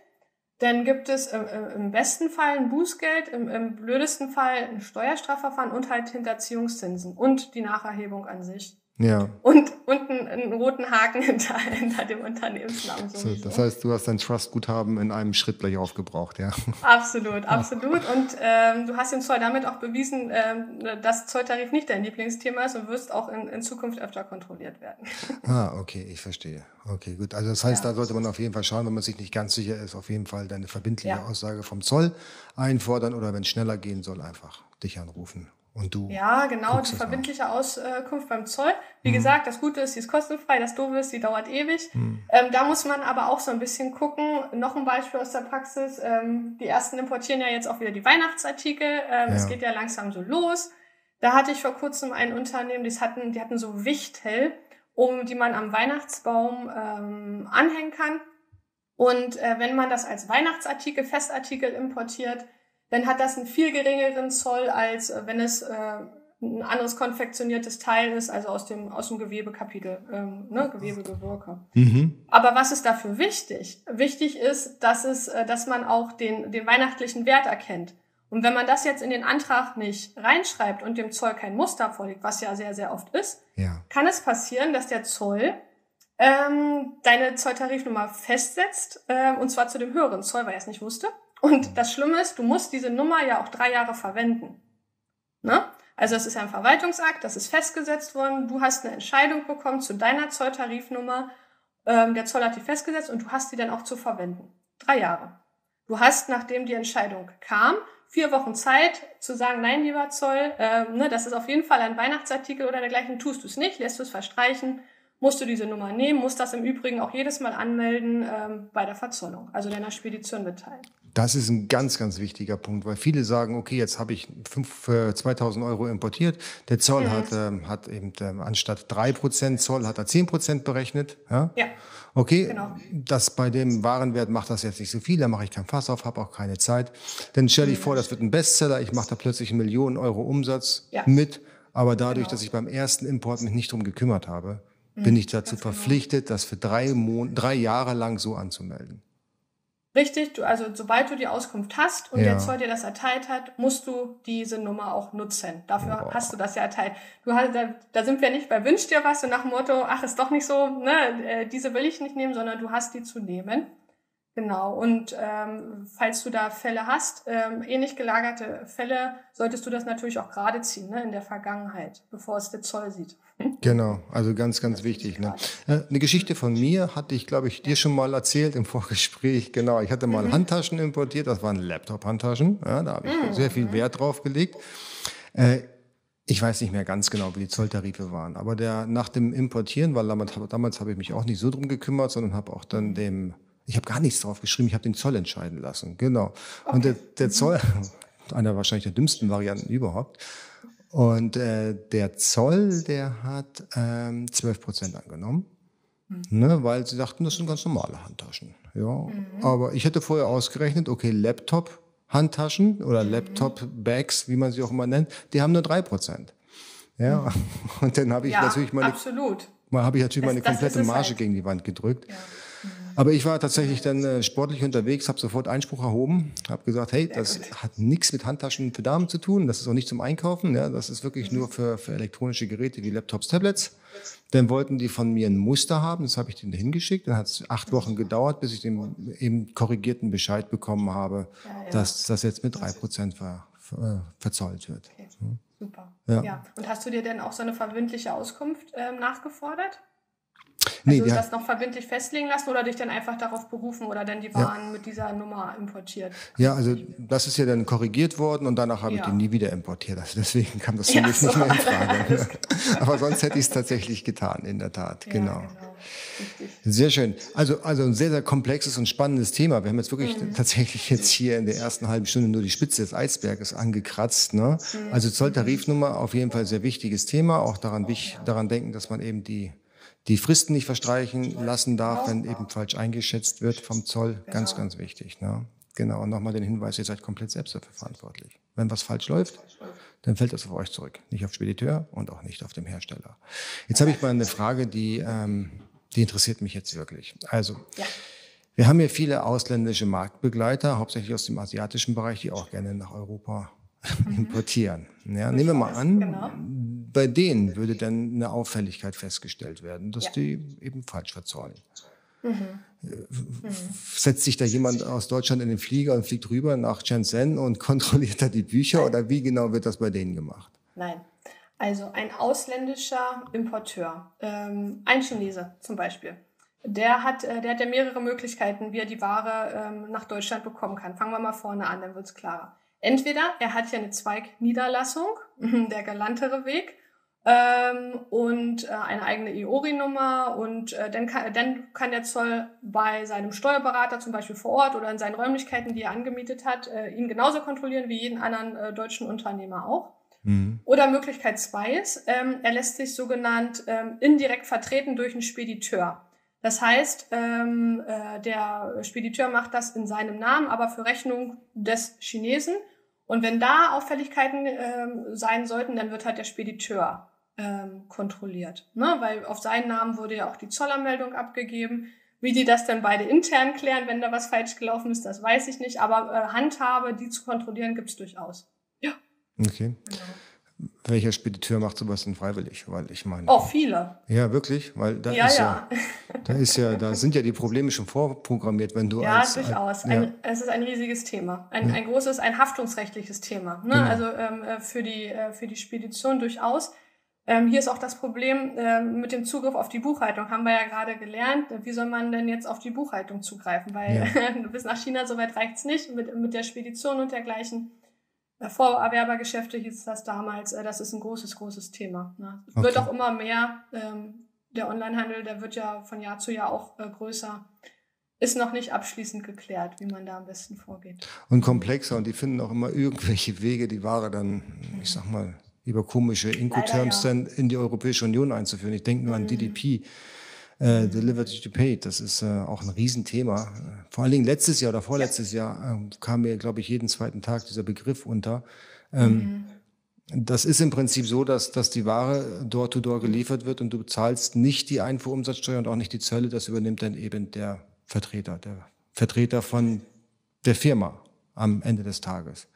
dann gibt es im, im im besten Fall ein Bußgeld, im, im blödesten Fall ein Steuerstrafverfahren und halt Hinterziehungszinsen und die Nacherhebung an sich. Ja. Und, und einen, einen roten Haken hinter, hinter dem Unternehmensnamen So, das heißt, du hast dein Trust-Guthaben in einem Schritt gleich aufgebraucht, ja. Absolut, absolut. Und ähm, du hast dem Zoll damit auch bewiesen, ähm, dass Zolltarif nicht dein Lieblingsthema ist und wirst auch in, in Zukunft öfter kontrolliert werden. Ah, okay, ich verstehe. Okay, gut. Also das heißt, Ja. da sollte man auf jeden Fall schauen, wenn man sich nicht ganz sicher ist, auf jeden Fall deine verbindliche Ja. Aussage vom Zoll einfordern oder wenn es schneller gehen soll, einfach dich anrufen. Und du. Ja, genau, die das verbindliche Auskunft beim Zoll. Wie Mhm. gesagt, das Gute ist, die ist kostenfrei, das Doofe ist, die dauert ewig. Ähm, da muss man aber auch so ein bisschen gucken. Noch ein Beispiel aus der Praxis. Ähm, die ersten importieren ja jetzt auch wieder die Weihnachtsartikel. Ähm, Es Ja. geht ja langsam so los. Da hatte ich vor kurzem ein Unternehmen, die hatten, die hatten so Wichtel, um die man am Weihnachtsbaum ähm, anhängen kann. Und äh, wenn man das als Weihnachtsartikel, Festartikel importiert, dann hat das einen viel geringeren Zoll, als äh, wenn es äh, ein anderes konfektioniertes Teil ist, also aus dem, aus dem Gewebekapitel, ähm, ne, Gewebegewirke. Mhm. Aber was ist dafür wichtig? Wichtig ist, dass es, äh, dass man auch den, den weihnachtlichen Wert erkennt. Und wenn man das jetzt in den Antrag nicht reinschreibt und dem Zoll kein Muster vorliegt, was ja sehr, sehr oft ist, Ja. kann es passieren, dass der Zoll ähm, deine Zolltarifnummer festsetzt, ähm, und zwar zu dem höheren Zoll, weil er es nicht wusste. Und das Schlimme ist, du musst diese Nummer ja auch drei Jahre verwenden. Ne? Also es ist ein Verwaltungsakt, das ist festgesetzt worden, du hast eine Entscheidung bekommen zu deiner Zolltarifnummer, ähm, der Zoll hat die festgesetzt und du hast die dann auch zu verwenden. Drei Jahre. Du hast, nachdem die Entscheidung kam, vier Wochen Zeit zu sagen, nein, lieber Zoll, ähm, ne, das ist auf jeden Fall ein Weihnachtsartikel oder dergleichen, tust du es nicht, lässt du es verstreichen, musst du diese Nummer nehmen, musst das im Übrigen auch jedes Mal anmelden ähm, bei der Verzollung, also deiner Spedition mitteilen. Das ist ein ganz, ganz wichtiger Punkt, weil viele sagen, okay, jetzt habe ich fünf, für 2000 Euro importiert. Der Zoll hat, ähm, hat eben ähm, anstatt drei Prozent Zoll hat er zehn Prozent berechnet. Ja? Ja. Okay, Genau. das bei dem Warenwert macht das jetzt nicht so viel, da mache ich kein Fass auf, habe auch keine Zeit. Dann stell dich vor, das wird ein Bestseller, ich mache da plötzlich einen Millionen Euro Umsatz Ja. mit, aber dadurch, Genau. dass ich beim ersten Import mich nicht drum gekümmert habe, bin ich dazu verpflichtet, das für drei, Mon drei Jahre lang so anzumelden. Richtig, du, also sobald du die Auskunft hast und Ja. der Zoll dir das erteilt hat, musst du diese Nummer auch nutzen. Dafür Boah. hast du das ja erteilt. Du hast, da, da sind wir nicht bei Wünsch dir was und nach dem Motto, ach, ist doch nicht so, ne, äh, diese will ich nicht nehmen, sondern du hast die zu nehmen. Genau. Und ähm, falls du da Fälle hast, ähm, ähnlich gelagerte Fälle, solltest du das natürlich auch gerade ziehen, ne, in der Vergangenheit, bevor es der Zoll sieht. Genau, also ganz, ganz wichtig. Ne? Äh, Eine Geschichte von mir hatte ich, glaube ich, dir schon mal erzählt im Vorgespräch. Genau, ich hatte mal Handtaschen importiert, das waren Laptop-Handtaschen. Ja, da habe ich sehr viel Wert drauf gelegt. Äh, Ich weiß nicht mehr ganz genau, wie die Zolltarife waren, aber der nach dem Importieren, weil damals, damals habe ich mich auch nicht so drum gekümmert, sondern habe auch dann dem, ich habe gar nichts drauf geschrieben, ich habe den Zoll entscheiden lassen, genau. Okay. Und der, der Zoll, einer wahrscheinlich der dümmsten Varianten überhaupt, und äh, der Zoll, der hat ähm, 12 Prozent angenommen, mhm. ne, weil sie dachten, das sind ganz normale Handtaschen. Ja, mhm. aber ich hätte vorher ausgerechnet, okay, Laptop Handtaschen oder mhm. Laptop-Bags, wie man sie auch immer nennt, die haben nur drei Prozent. Ja, mhm. und dann habe ich ja, natürlich meine, absolut. habe ich natürlich meine komplette Marge halt. gegen die Wand gedrückt. Ja. Aber ich war tatsächlich dann äh, sportlich unterwegs, habe sofort Einspruch erhoben, habe gesagt, hey, das hat nichts mit Handtaschen für Damen zu tun, das ist auch nicht zum Einkaufen, ja, das ist wirklich nur für, für elektronische Geräte wie Laptops, Tablets. Dann wollten die von mir ein Muster haben, das habe ich denen hingeschickt. Dann hat es acht Wochen gedauert, bis ich den eben korrigierten Bescheid bekommen habe, ja, ja. dass das jetzt mit drei Prozent ver, ver, verzollt wird. Okay. Super. Ja. ja. Und hast du dir denn auch so eine verbindliche Auskunft ähm, nachgefordert? Nee, also das noch verbindlich festlegen lassen oder dich dann einfach darauf berufen oder dann die Waren ja. mit dieser Nummer importiert? Ja, also das ist ja dann korrigiert worden und danach habe ja. ich die nie wieder importiert. Also deswegen kam das für ja, mich so. nicht mehr in Frage. Aber sonst hätte ich es tatsächlich getan, in der Tat. genau. genau. Sehr schön. Also, also ein sehr, sehr komplexes und spannendes Thema. Wir haben jetzt wirklich mhm. tatsächlich jetzt hier in der ersten halben Stunde nur die Spitze des Eisberges angekratzt. Ne? Mhm. Also Zolltarifnummer auf jeden Fall sehr wichtiges Thema. Auch daran, daran denken, dass man eben die die Fristen nicht verstreichen lassen darf, wenn eben falsch eingeschätzt wird vom Zoll. Ganz, genau. ganz wichtig. Ne? Genau. Und nochmal den Hinweis, ihr seid komplett selbst dafür verantwortlich. Wenn was falsch läuft, dann fällt das auf euch zurück. Nicht auf Spediteur und auch nicht auf dem Hersteller. Jetzt habe ich mal eine Frage, die, ähm, die interessiert mich jetzt wirklich. Also, ja. wir haben hier viele ausländische Marktbegleiter, hauptsächlich aus dem asiatischen Bereich, die auch gerne nach Europa. importieren. Ja, nehmen wir mal an, genau. bei denen würde dann eine Auffälligkeit festgestellt werden, dass ja. die eben falsch verzollen. Mhm. Setzt sich da jemand aus Deutschland in den Flieger und fliegt rüber nach Shenzhen und kontrolliert da die Bücher Nein. oder wie genau wird das bei denen gemacht? Nein. Also ein ausländischer Importeur, ähm, ein Chinese zum Beispiel, der hat, äh, der hat ja mehrere Möglichkeiten, wie er die Ware ähm, nach Deutschland bekommen kann. Fangen wir mal vorne an, dann wird es klarer. Entweder er hat ja eine Zweigniederlassung, der galantere Weg, ähm, und äh, eine eigene IORI-Nummer und äh, dann, kann, dann kann der Zoll bei seinem Steuerberater zum Beispiel vor Ort oder in seinen Räumlichkeiten, die er angemietet hat, äh, ihn genauso kontrollieren wie jeden anderen äh, deutschen Unternehmer auch. Mhm. Oder Möglichkeit zwei ist, ähm, er lässt sich sogenannt ähm, indirekt vertreten durch einen Spediteur. Das heißt, ähm, äh, der Spediteur macht das in seinem Namen, aber für Rechnung des Chinesen und wenn da Auffälligkeiten ähm, sein sollten, dann wird halt der Spediteur ähm, kontrolliert. Ne? Weil auf seinen Namen wurde ja auch die Zollermeldung abgegeben. Wie die das dann beide intern klären, wenn da was falsch gelaufen ist, das weiß ich nicht. Aber äh, Handhabe, die zu kontrollieren, gibt's durchaus. Ja. Okay. Genau. Welcher Spediteur macht sowas denn freiwillig? Weil ich meine. Auch viele. Ja, wirklich? Weil da ja, ist ja, ja, da ist ja, da sind ja die Probleme schon vorprogrammiert, wenn du ja, als. durchaus. Ja, durchaus. Es ist ein riesiges Thema. Ein, ja. ein großes, ein haftungsrechtliches Thema. Ne? Genau. Also ähm, äh, für die, äh, für die Spedition durchaus. Ähm, hier ist auch das Problem ähm, mit dem Zugriff auf die Buchhaltung. Haben wir ja gerade gelernt. Wie soll man denn jetzt auf die Buchhaltung zugreifen? Weil ja. bis nach China soweit reicht's nicht mit, mit der Spedition und dergleichen. Vorerwerbergeschäfte hieß das damals, äh, das ist ein großes, großes Thema. Ne? Es okay. wird auch immer mehr, ähm, der Onlinehandel, der wird ja von Jahr zu Jahr auch äh, größer. Ist noch nicht abschließend geklärt, wie man da am besten vorgeht. Und komplexer und die finden auch immer irgendwelche Wege, die Ware dann, ich sag mal, über komische Incoterms ja. dann in die Europäische Union einzuführen. Ich denke nur an mhm. DDP äh, Delivered to Pay, das ist äh, auch ein Riesenthema. Vor allen Dingen letztes Jahr oder vorletztes Jahr äh, kam mir, glaube ich, jeden zweiten Tag dieser Begriff unter. Ähm, mhm. Das ist im Prinzip so, dass, dass die Ware door-to-door -door geliefert wird und du bezahlst nicht die Einfuhrumsatzsteuer und auch nicht die Zölle. Das übernimmt dann eben der Vertreter, der Vertreter von der Firma am Ende des Tages.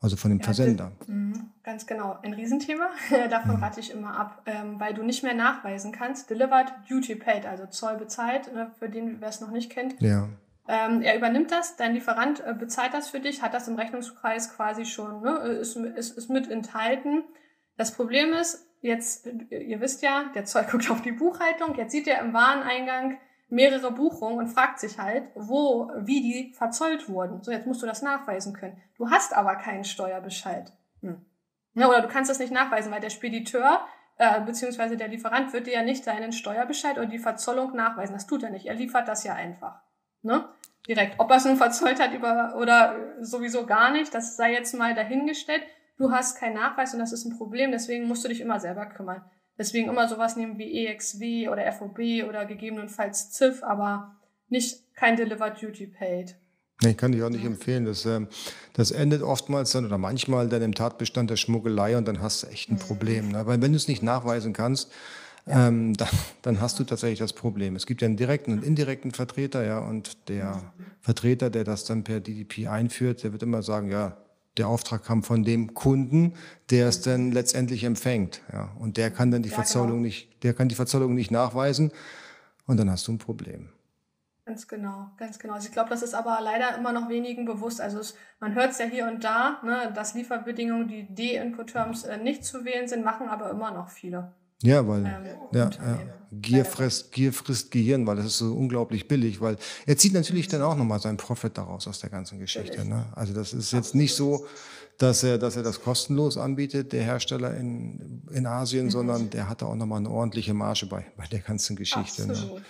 Also von dem ja, Versender. Mhm, ganz genau. Ein Riesenthema. Davon mhm. rate ich immer ab, ähm, weil du nicht mehr nachweisen kannst. Delivered, Duty Paid, also Zoll bezahlt, äh, für den, wer es noch nicht kennt. Ja. Ähm, er übernimmt das, dein Lieferant äh, bezahlt das für dich, hat das im Rechnungspreis quasi schon, ne, ist, ist, ist mit enthalten. Das Problem ist, jetzt, ihr wisst ja, der Zoll guckt auf die Buchhaltung, jetzt sieht er im Wareneingang, mehrere Buchungen und fragt sich halt, wo, wie die verzollt wurden. So, jetzt musst du das nachweisen können. Du hast aber keinen Steuerbescheid. Hm. Ja, oder du kannst das nicht nachweisen, weil der Spediteur äh, beziehungsweise der Lieferant wird dir ja nicht deinen Steuerbescheid oder die Verzollung nachweisen. Das tut er nicht. Er liefert das ja einfach. Ne? Direkt. Ob er es nun verzollt hat über, oder sowieso gar nicht, das sei jetzt mal dahingestellt. Du hast keinen Nachweis und das ist ein Problem, deswegen musst du dich immer selber kümmern. Deswegen immer sowas nehmen wie EXW oder FOB oder gegebenenfalls ZIF, aber nicht kein Delivered Duty Paid. Nee, kann ich auch nicht empfehlen. Das, ähm, das endet oftmals dann oder manchmal dann im Tatbestand der Schmuggelei und dann hast du echt ein Problem. Ne? Weil wenn du es nicht nachweisen kannst, ähm, dann, dann hast du tatsächlich das Problem. Es gibt ja einen direkten und indirekten Vertreter, ja, und der Vertreter, der das dann per DDP einführt, der wird immer sagen, ja, der Auftrag kam von dem Kunden, der es dann letztendlich empfängt, ja, und der kann dann die ja, Verzollung genau. nicht, der kann die Verzollung nicht nachweisen und dann hast du ein Problem. Ganz genau, ganz genau. Also ich glaube, das ist aber leider immer noch wenigen bewusst. Also es, man hört es ja hier und da, ne, dass Lieferbedingungen, die D-Input-Terms äh, nicht zu wählen sind, machen aber immer noch viele. Ja, weil ähm, ja, ja, Gier, frisst, Gier frisst Gehirn, weil das ist so unglaublich billig, weil er zieht natürlich dann auch nochmal seinen Profit daraus aus der ganzen Geschichte. Ne? Also das ist jetzt nicht so, dass er, dass er das kostenlos anbietet, der Hersteller in, in Asien, mhm. sondern der hat da auch nochmal eine ordentliche Marge bei, bei der ganzen Geschichte. Ne?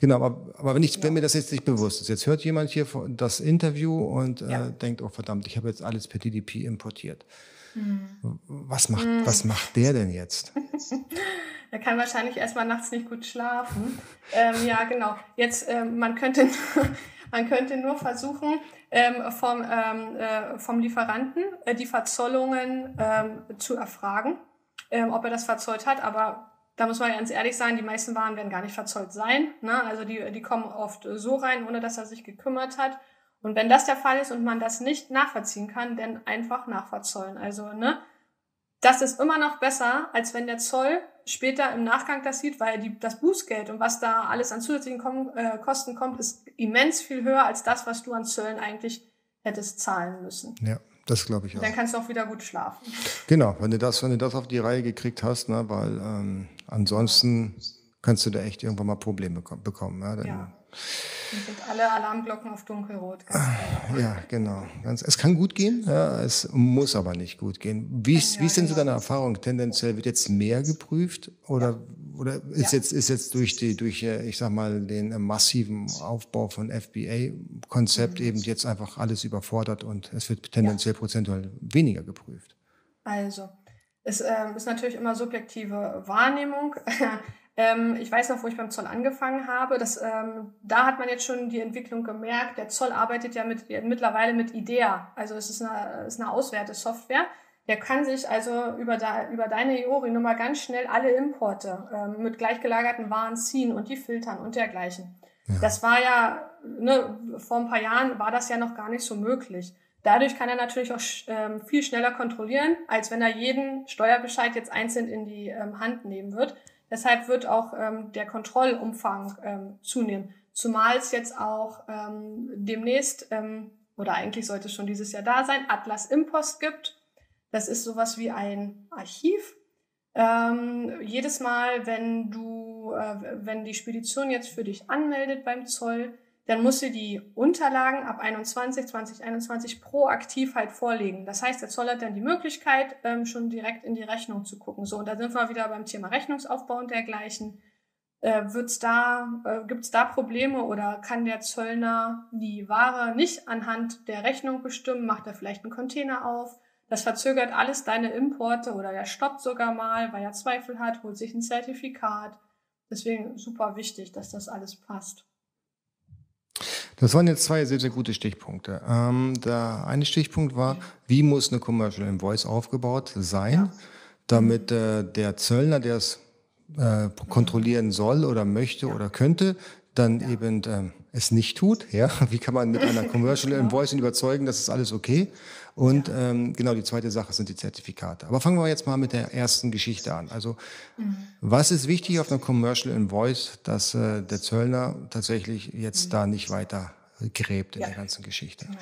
Genau, aber, aber wenn, ich, ja. wenn mir das jetzt nicht bewusst ist, jetzt hört jemand hier das Interview und äh, ja. denkt, oh verdammt, ich habe jetzt alles per DDP importiert. Mhm. Was macht, mhm. was macht der denn jetzt? er kann wahrscheinlich erstmal nachts nicht gut schlafen. ähm, ja, genau. Jetzt, ähm, man könnte, man könnte nur versuchen, ähm, vom, ähm, äh, vom Lieferanten äh, die Verzollungen ähm, zu erfragen, ähm, ob er das verzollt hat. Aber da muss man ganz ehrlich sein, die meisten Waren werden gar nicht verzollt sein. Ne? Also die, die kommen oft so rein, ohne dass er sich gekümmert hat. Und wenn das der Fall ist und man das nicht nachvollziehen kann, dann einfach nachverzollen. Also, ne? Das ist immer noch besser, als wenn der Zoll später im Nachgang das sieht, weil die, das Bußgeld und was da alles an zusätzlichen Kom äh, Kosten kommt, ist immens viel höher als das, was du an Zöllen eigentlich hättest zahlen müssen. Ja, das glaube ich auch. Dann kannst du auch wieder gut schlafen. Genau, wenn du das, wenn du das auf die Reihe gekriegt hast, ne, weil ähm, ansonsten kannst du da echt irgendwann mal Probleme bekommen. Ja, ja. Dann sind alle Alarmglocken auf dunkelrot. Genau. Ja, genau. es kann gut gehen, ja, es muss aber nicht gut gehen. Wie, ist, wie ist denn so deine Erfahrung? Tendenziell wird jetzt mehr geprüft oder, oder ist jetzt, ist jetzt durch die, durch, äh, ich sag mal, den massiven Aufbau von FBA-Konzept mhm. eben jetzt einfach alles überfordert und es wird tendenziell prozentual weniger geprüft? Also, es äh, ist natürlich immer subjektive Wahrnehmung. Ähm, ich weiß noch, wo ich beim Zoll angefangen habe. Das, ähm, da hat man jetzt schon die Entwicklung gemerkt. Der Zoll arbeitet ja mit, mittlerweile mit IDEA. Also es ist eine, ist eine Auswertesoftware. Der kann sich also über, da, über deine EORI-Nummer ganz schnell alle Importe ähm, mit gleichgelagerten Waren ziehen und die filtern und dergleichen. Ja. Das war ja, ne, vor ein paar Jahren war das ja noch gar nicht so möglich. Dadurch kann er natürlich auch ähm, viel schneller kontrollieren, als wenn er jeden Steuerbescheid jetzt einzeln in die ähm, Hand nehmen wird. Deshalb wird auch ähm, der Kontrollumfang ähm, zunehmen. Zumal es jetzt auch ähm, demnächst, ähm, oder eigentlich sollte es schon dieses Jahr da sein, Atlas Impost gibt. Das ist sowas wie ein Archiv. Ähm, jedes Mal, wenn du, äh, wenn die Spedition jetzt für dich anmeldet beim Zoll, dann muss sie die Unterlagen ab 21, 2021 proaktiv halt vorlegen. Das heißt, der Zoll hat dann die Möglichkeit, ähm, schon direkt in die Rechnung zu gucken. So, und da sind wir wieder beim Thema Rechnungsaufbau und dergleichen. Äh, wird's da, äh, gibt's da Probleme oder kann der Zöllner die Ware nicht anhand der Rechnung bestimmen? Macht er vielleicht einen Container auf? Das verzögert alles deine Importe oder der stoppt sogar mal, weil er Zweifel hat, holt sich ein Zertifikat. Deswegen super wichtig, dass das alles passt. Das waren jetzt zwei sehr, sehr gute Stichpunkte. Ähm, der eine Stichpunkt war, wie muss eine Commercial Invoice aufgebaut sein, ja. damit äh, der Zöllner, der es äh, kontrollieren soll oder möchte ja. oder könnte, dann ja. eben ähm, es nicht tut. Ja, wie kann man mit einer Commercial Invoice überzeugen, dass es alles okay? Und ähm, genau die zweite Sache sind die Zertifikate. Aber fangen wir jetzt mal mit der ersten Geschichte an. Also mhm. was ist wichtig auf einer Commercial Invoice, dass äh, der Zöllner tatsächlich jetzt mhm. da nicht weiter gräbt in ja. der ganzen Geschichte? Genau.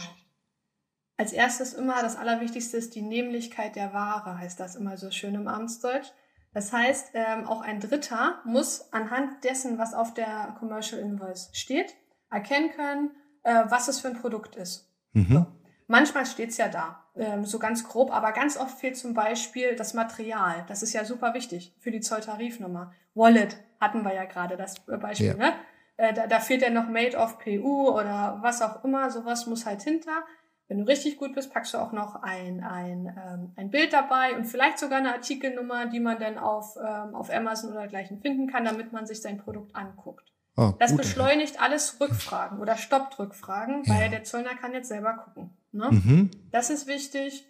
Als erstes immer das Allerwichtigste ist die Nämlichkeit der Ware, heißt das immer so schön im Amtsdeutsch. Das heißt, ähm, auch ein Dritter muss anhand dessen, was auf der Commercial Invoice steht, erkennen können, äh, was es für ein Produkt ist. Mhm. So. Manchmal steht's ja da, ähm, so ganz grob, aber ganz oft fehlt zum Beispiel das Material. Das ist ja super wichtig für die Zolltarifnummer. Wallet hatten wir ja gerade das Beispiel, ja. ne? Äh, da, da fehlt ja noch Made of PU oder was auch immer, sowas muss halt hinter. Wenn du richtig gut bist, packst du auch noch ein, ein, ähm, ein Bild dabei und vielleicht sogar eine Artikelnummer, die man dann auf, ähm, auf Amazon oder dergleichen finden kann, damit man sich sein Produkt anguckt. Oh, das gut, beschleunigt alles Rückfragen oder stoppt Rückfragen, ja. weil der Zollner kann jetzt selber gucken. Ne? Mhm. Das ist wichtig.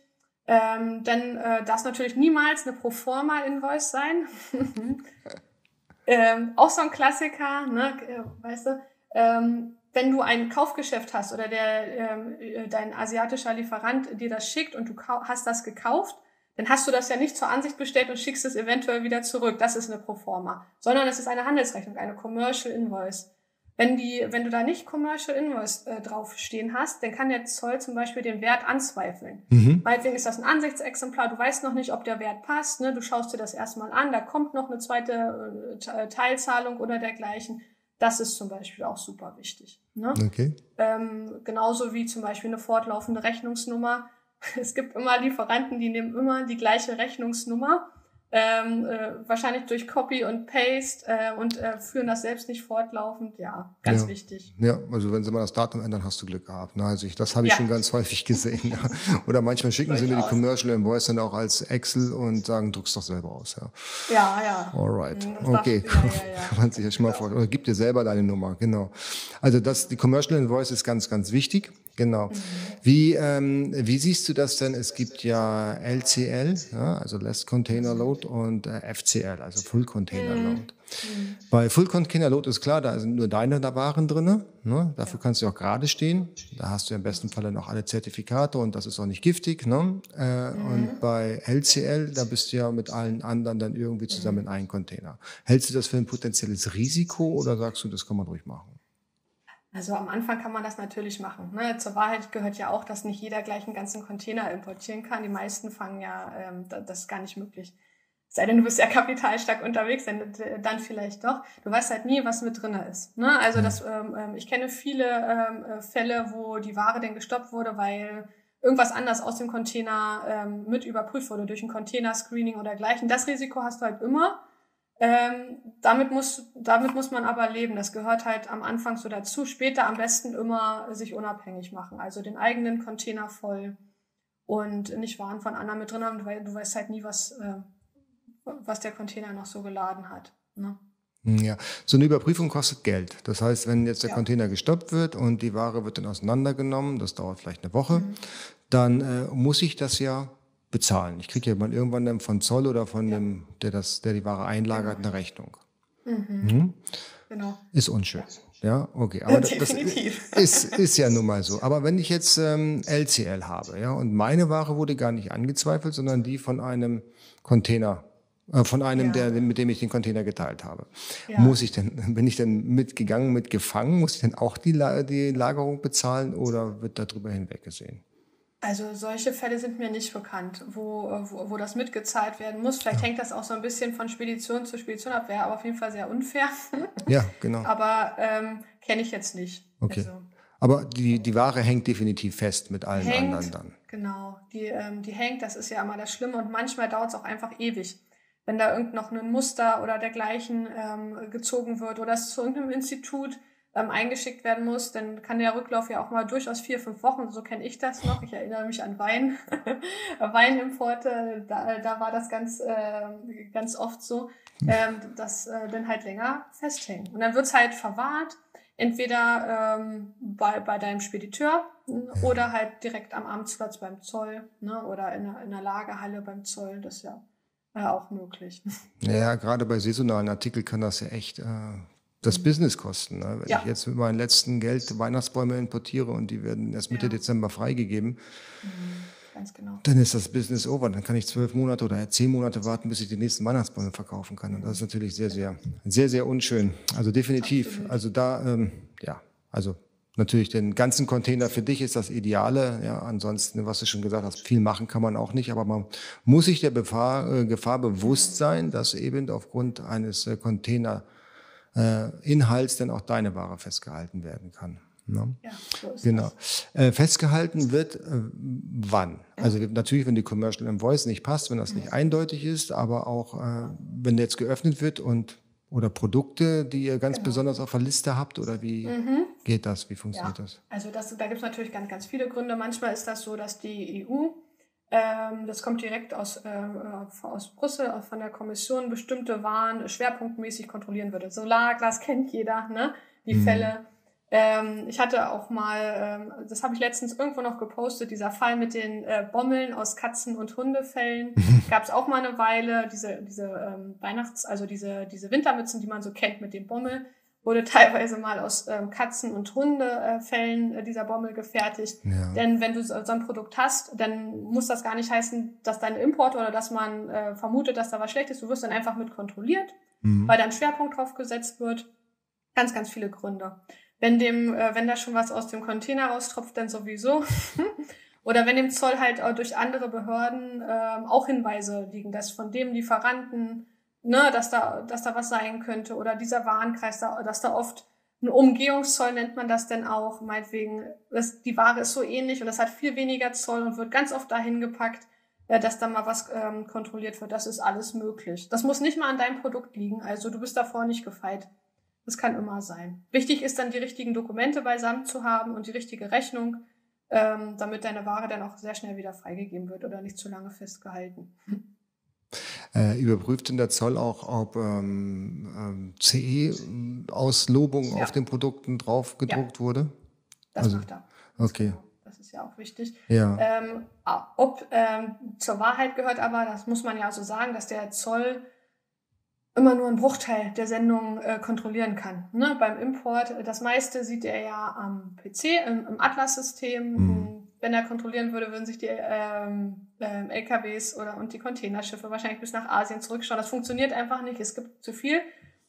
Ähm, denn äh, das natürlich niemals eine Proforma-Invoice sein. ähm, auch so ein Klassiker, ne? Äh, weißt du, ähm, wenn du ein Kaufgeschäft hast oder der, ähm, äh, dein asiatischer Lieferant dir das schickt und du hast das gekauft, dann hast du das ja nicht zur Ansicht bestellt und schickst es eventuell wieder zurück. Das ist eine Proforma. Sondern es ist eine Handelsrechnung, eine Commercial Invoice. Wenn die, wenn du da nicht Commercial Invoice äh, draufstehen hast, dann kann der Zoll zum Beispiel den Wert anzweifeln. Mhm. Meinetwegen ist das ein Ansichtsexemplar, du weißt noch nicht, ob der Wert passt, ne? du schaust dir das erstmal an, da kommt noch eine zweite äh, Teilzahlung oder dergleichen. Das ist zum Beispiel auch super wichtig. Ne? Okay. Ähm, genauso wie zum Beispiel eine fortlaufende Rechnungsnummer es gibt immer Lieferanten, die nehmen immer die gleiche Rechnungsnummer ähm, äh, wahrscheinlich durch Copy und Paste äh, und äh, führen das selbst nicht fortlaufend. Ja, ganz ja. wichtig. Ja, also wenn sie mal das Datum ändern, hast du Glück gehabt. Ne? Also ich, das habe ich ja. schon ganz häufig gesehen. Ja. Oder manchmal schicken sie mir die Commercial Invoice dann auch als Excel und sagen, druck's doch selber aus. Ja, ja. ja. Alright, mhm, okay. Ja, ja, ja. Kann man sich ja schon mal vorstellen. Oder gib dir selber deine Nummer, genau. Also das, die Commercial Invoice ist ganz, ganz wichtig. Genau. Mhm. Wie, ähm, wie siehst du das denn? Es gibt ja LCL, ja, also Less Container Load und äh, FCL, also Full Container mhm. Load. Mhm. Bei Full Container Load ist klar, da sind nur deine Waren drinne. Ne? Dafür kannst du auch gerade stehen. Da hast du im besten Falle noch alle Zertifikate und das ist auch nicht giftig. Ne? Äh, mhm. Und bei LCL, da bist du ja mit allen anderen dann irgendwie zusammen in einem Container. Hältst du das für ein potenzielles Risiko oder sagst du, das kann man ruhig machen? Also am Anfang kann man das natürlich machen. Ne? Zur Wahrheit gehört ja auch, dass nicht jeder gleich einen ganzen Container importieren kann. Die meisten fangen ja, ähm, das ist gar nicht möglich. Sei denn, du bist ja kapitalstark unterwegs, dann, dann vielleicht doch. Du weißt halt nie, was mit drinne ist. Ne? Also das, ähm, ähm, ich kenne viele ähm, äh, Fälle, wo die Ware denn gestoppt wurde, weil irgendwas anders aus dem Container ähm, mit überprüft wurde durch ein Container-Screening oder gleichen. Das Risiko hast du halt immer. Ähm, damit muss, damit muss man aber leben. Das gehört halt am Anfang so dazu. Später am besten immer sich unabhängig machen. Also den eigenen Container voll und nicht Waren von anderen mit drin haben, weil du weißt halt nie, was, äh, was der Container noch so geladen hat. Ne? Hm, ja, so eine Überprüfung kostet Geld. Das heißt, wenn jetzt der ja. Container gestoppt wird und die Ware wird dann auseinandergenommen, das dauert vielleicht eine Woche, mhm. dann äh, muss ich das ja bezahlen. Ich kriege ja mal irgendwann dann von Zoll oder von ja. dem, der das, der die Ware einlagert, eine Rechnung. Mhm. Mhm. Genau. Ist unschön. Ja, okay. Aber Definitiv. das ist, ist ja nun mal so. Aber wenn ich jetzt ähm, LCL habe, ja, und meine Ware wurde gar nicht angezweifelt, sondern die von einem Container äh, von einem, ja. der, mit dem ich den Container geteilt habe. Ja. Muss ich denn, bin ich denn mitgegangen, mitgefangen, muss ich denn auch die, die Lagerung bezahlen oder wird darüber hinweggesehen? Also solche Fälle sind mir nicht bekannt, wo, wo, wo das mitgezahlt werden muss. Vielleicht ja. hängt das auch so ein bisschen von Spedition zu Spedition ab, wäre aber auf jeden Fall sehr unfair. Ja, genau. aber ähm, kenne ich jetzt nicht. Okay. Also, aber die, die Ware hängt definitiv fest mit allen hängt, anderen dann. Genau, die, ähm, die hängt, das ist ja immer das Schlimme und manchmal dauert es auch einfach ewig. Wenn da irgend noch ein Muster oder dergleichen ähm, gezogen wird oder es zu irgendeinem Institut ähm, eingeschickt werden muss, dann kann der Rücklauf ja auch mal durchaus vier, fünf Wochen, so kenne ich das noch. Ich erinnere mich an Wein, Weinimporte, da, da war das ganz, äh, ganz oft so, ähm, dass äh, dann halt länger festhängen. Und dann wird's halt verwahrt, entweder ähm, bei, bei deinem Spediteur oder halt direkt am Amtsplatz beim Zoll ne, oder in in einer Lagerhalle beim Zoll, das ist ja äh, auch möglich. Ja, gerade bei saisonalen Artikeln kann das ja echt äh, das Business kosten. Ne? Wenn ja. ich jetzt mit meinem letzten Geld Weihnachtsbäume importiere und die werden erst Mitte ja. Dezember freigegeben, mhm, genau. dann ist das Business over. Dann kann ich zwölf Monate oder zehn Monate warten, bis ich die nächsten Weihnachtsbäume verkaufen kann. Und das ist natürlich sehr, sehr, sehr, sehr unschön. Also definitiv. Absolut. Also da, ähm, ja, also natürlich den ganzen Container für dich ist das Ideale. Ja, ansonsten, was du schon gesagt hast, viel machen kann man auch nicht. Aber man muss sich der Gefahr, äh, Gefahr bewusst sein, dass eben aufgrund eines äh, Container Inhalts denn auch deine Ware festgehalten werden kann. Ne? Ja, so ist genau. Äh, festgehalten wird äh, wann? Also natürlich, wenn die Commercial Invoice nicht passt, wenn das nicht eindeutig ist, aber auch äh, wenn jetzt geöffnet wird und oder Produkte, die ihr ganz genau. besonders auf der Liste habt oder wie mhm. geht das? Wie funktioniert ja. das? Also das, da gibt es natürlich ganz, ganz viele Gründe. Manchmal ist das so, dass die EU, ähm, das kommt direkt aus, äh, aus Brüssel, von der Kommission, bestimmte Waren schwerpunktmäßig kontrollieren würde. Solarglas kennt jeder, ne? Die mhm. Fälle ähm, ich hatte auch mal, ähm, das habe ich letztens irgendwo noch gepostet, dieser Fall mit den äh, Bommeln aus Katzen- und Hundefällen. Gab es auch mal eine Weile, diese, diese ähm, Weihnachts-, also diese, diese Wintermützen, die man so kennt mit dem Bommel, wurde teilweise mal aus ähm, Katzen- und Hundefällen äh, dieser Bommel gefertigt. Ja. Denn wenn du so, ein Produkt hast, dann muss das gar nicht heißen, dass dein Import oder dass man äh, vermutet, dass da was schlecht ist. Du wirst dann einfach mit kontrolliert, mhm. weil da ein Schwerpunkt drauf gesetzt wird. Ganz, ganz viele Gründe. Wenn dem, äh, wenn da schon was aus dem Container raustropft, dann sowieso. Oder wenn dem Zoll halt auch durch andere Behörden ähm, auch Hinweise liegen, dass von dem Lieferanten, ne, dass da, dass da was sein könnte oder dieser Warenkreis, da, dass da oft ein Umgehungszoll nennt man das denn auch, meinetwegen, das, die Ware ist so ähnlich und das hat viel weniger Zoll und wird ganz oft dahin gepackt, äh, dass da mal was ähm, kontrolliert wird. Das ist alles möglich. Das muss nicht mal an deinem Produkt liegen, also du bist davor nicht gefeit. Das kann immer sein. Wichtig ist dann, die richtigen Dokumente beisammen zu haben und die richtige Rechnung, ähm, damit deine Ware dann auch sehr schnell wieder freigegeben wird oder nicht zu lange festgehalten. Äh, überprüft denn der Zoll auch, ob ähm, ähm, CE-Auslobung ja. auf den Produkten drauf gedruckt ja. wurde? Das also, macht er. Okay. Das ist ja auch wichtig. Ja. Ähm, ob ähm, zur Wahrheit gehört aber, das muss man ja so sagen, dass der Zoll immer nur einen Bruchteil der Sendung äh, kontrollieren kann. Ne? Beim Import, das meiste sieht er ja am PC, im, im Atlas-System. Mhm. Wenn er kontrollieren würde, würden sich die ähm, ähm, LKWs oder und die Containerschiffe wahrscheinlich bis nach Asien zurückschauen. Das funktioniert einfach nicht. Es gibt zu viel.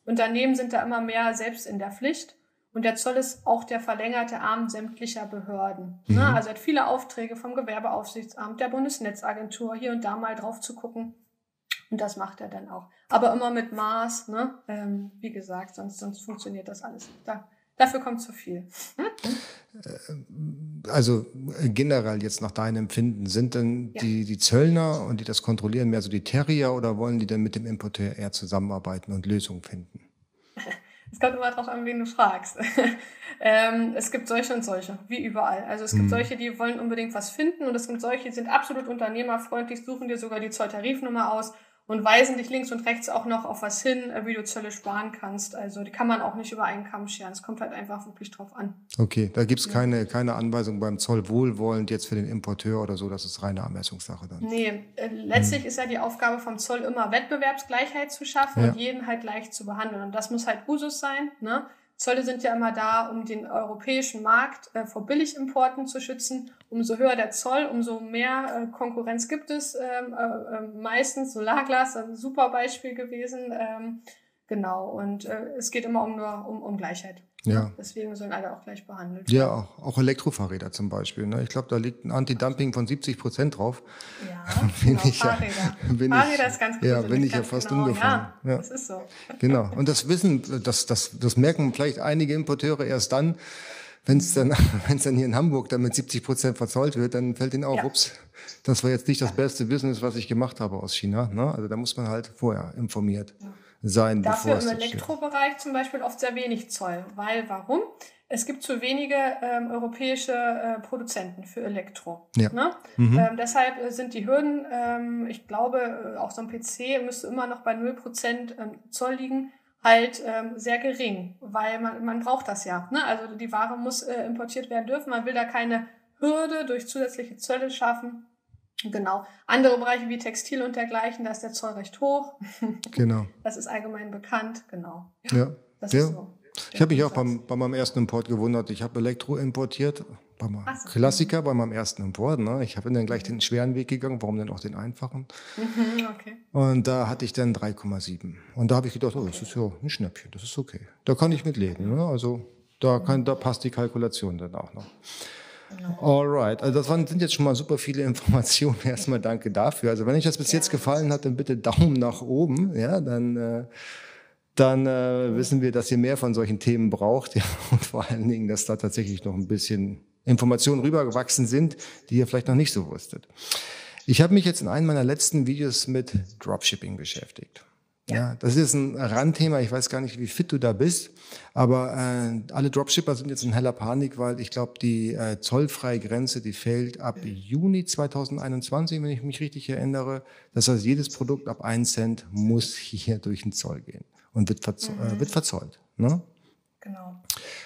Unternehmen sind da immer mehr selbst in der Pflicht. Und der Zoll ist auch der verlängerte Arm sämtlicher Behörden. Ne? Mhm. Ne? Also er hat viele Aufträge vom Gewerbeaufsichtsamt, der Bundesnetzagentur, hier und da mal drauf zu gucken und das macht er dann auch. Aber immer mit Maß, ne? Ähm, wie gesagt, sonst, sonst funktioniert das alles nicht. Da, dafür kommt zu viel. Hm? Also generell jetzt nach deinem Empfinden, sind denn ja. die, die Zöllner und die das kontrollieren mehr so die Terrier oder wollen die denn mit dem Importeur eher zusammenarbeiten und Lösungen finden? Es kommt immer darauf an, wen du fragst. ähm, es gibt solche und solche, wie überall. Also es gibt mhm. solche, die wollen unbedingt was finden und es gibt solche, die sind absolut unternehmerfreundlich, suchen dir sogar die Zolltarifnummer aus und weisen dich links und rechts auch noch auf was hin, äh, wie du Zölle sparen kannst. Also die kann man auch nicht über einen Kamm scheren. Es kommt halt einfach wirklich drauf an. Okay, da gibt's keine, keine Anweisung beim Zoll wohlwollend jetzt für den Importeur oder so, das ist reine Ermessungssache dann. Nee, äh, letztlich hm. ist ja die Aufgabe vom Zoll immer Wettbewerbsgleichheit zu schaffen ja. und jeden halt gleich zu behandeln. Und das muss halt Usus sein, ne? Zölle sind ja immer da, um den europäischen Markt äh, vor Billigimporten zu schützen. Umso höher der Zoll, umso mehr äh, Konkurrenz gibt es. Ähm, äh, äh meistens Solarglas, ein super Beispiel gewesen. Ähm, genau, und äh, es geht immer um nur um, um Gleichheit. Ja. Deswegen sollen alle auch gleich behandelt werden. Ja, auch, auch Elektrofahrräder zum Beispiel. Ne? Ich glaube, da liegt ein Anti-Dumping von 70 Prozent drauf. Ja, bin genau, ich Fahrräder. Ja, bin Fahrräder ich, ist ganz gut. Ja, bin ich ja fast genau. umgefahren. Ja, ja, das ist so. Genau. Und das Wissen, das, das, das merken vielleicht einige Importeure erst dann, wenn es dann, dann hier in Hamburg dann mit 70 Prozent verzollt wird, dann fällt ihnen auf, ja. ups, das war jetzt nicht das beste Business, was ich gemacht habe aus China. Ne? Also da muss man halt vorher informiert. Ja sein. Dafür im Elektrobereich zum Beispiel oft sehr wenig Zoll. Weil, warum? Es gibt zu wenige ähm, europäische äh, Produzenten für Elektro. Ja. Ne? Mhm. Ähm, deshalb äh, sind die Hürden, ähm, ich glaube, äh, auch so ein PC müsste immer noch bei 0% ähm, Zoll liegen, halt ähm, sehr gering, weil man, man braucht das ja. Ne? Also die Ware muss äh, importiert werden dürfen. Man will da keine Hürde durch zusätzliche Zölle schaffen. Genau. Andere Bereiche wie Textil und dergleichen, da ist der Zoll recht hoch. Genau. Das ist allgemein bekannt, genau. Ja. Das ja. ist so. Ich habe mich auch beim, bei meinem ersten Import gewundert. Ich habe Elektro importiert, bei meinem so. Klassiker, bei meinem ersten Import. Ne? Ich habe dann gleich den schweren Weg gegangen, warum denn auch den einfachen? Mhm, okay. Und da hatte ich dann 3,7. Und da habe ich gedacht, oh, das ist ja ein Schnäppchen, das ist okay. Da kann ich mit leben. Ne? Also da, kann, da passt die Kalkulation dann auch noch. Genau. Alright, also das waren, sind jetzt schon mal super viele Informationen. Erstmal danke dafür. Also wenn euch das bis ja. jetzt gefallen hat, dann bitte Daumen nach oben. Ja, dann äh, dann äh, wissen wir, dass ihr mehr von solchen Themen braucht ja, und vor allen Dingen, dass da tatsächlich noch ein bisschen Informationen rübergewachsen sind, die ihr vielleicht noch nicht so wusstet. Ich habe mich jetzt in einem meiner letzten Videos mit Dropshipping beschäftigt. Ja, das ist ein Randthema. Ich weiß gar nicht, wie fit du da bist. Aber äh, alle Dropshipper sind jetzt in heller Panik, weil ich glaube, die äh, zollfreie Grenze, die fällt ab Juni 2021, wenn ich mich richtig erinnere. Das heißt, jedes Produkt ab 1 Cent muss hier durch den Zoll gehen und wird, verzo äh, mhm. äh, wird verzollt. Ne? Genau.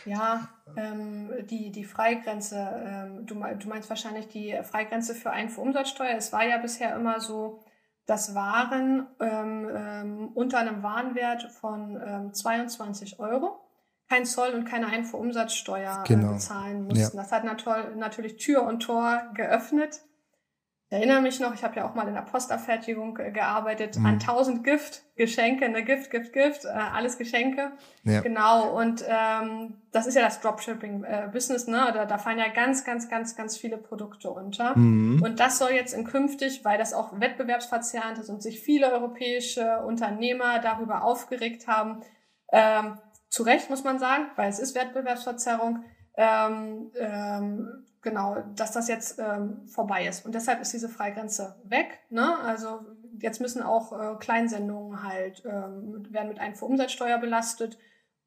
Ja, ähm, die, die Freigrenze, ähm, du, du meinst wahrscheinlich die Freigrenze für Einfuhrumsatzsteuer. Es war ja bisher immer so, dass Waren ähm, ähm, unter einem Warenwert von ähm, 22 Euro kein Zoll und keine Einfuhrumsatzsteuer äh, genau. bezahlen mussten. Ja. Das hat natürlich Tür und Tor geöffnet erinnere mich noch, ich habe ja auch mal in der Postabfertigung gearbeitet, mhm. an 1000 Gift, Geschenke, ne Gift, Gift, Gift, äh, alles Geschenke. Ja. Genau, und ähm, das ist ja das Dropshipping-Business, äh, ne? Da, da fallen ja ganz, ganz, ganz, ganz viele Produkte unter. Mhm. Und das soll jetzt in künftig, weil das auch wettbewerbsverzerrend ist und sich viele europäische Unternehmer darüber aufgeregt haben, ähm, zu Recht muss man sagen, weil es ist Wettbewerbsverzerrung, ähm, ähm, genau, dass das jetzt ähm, vorbei ist. Und deshalb ist diese Freigrenze weg. Ne? Also jetzt müssen auch äh, Kleinsendungen halt ähm, werden mit Einfuhrumsatzsteuer belastet.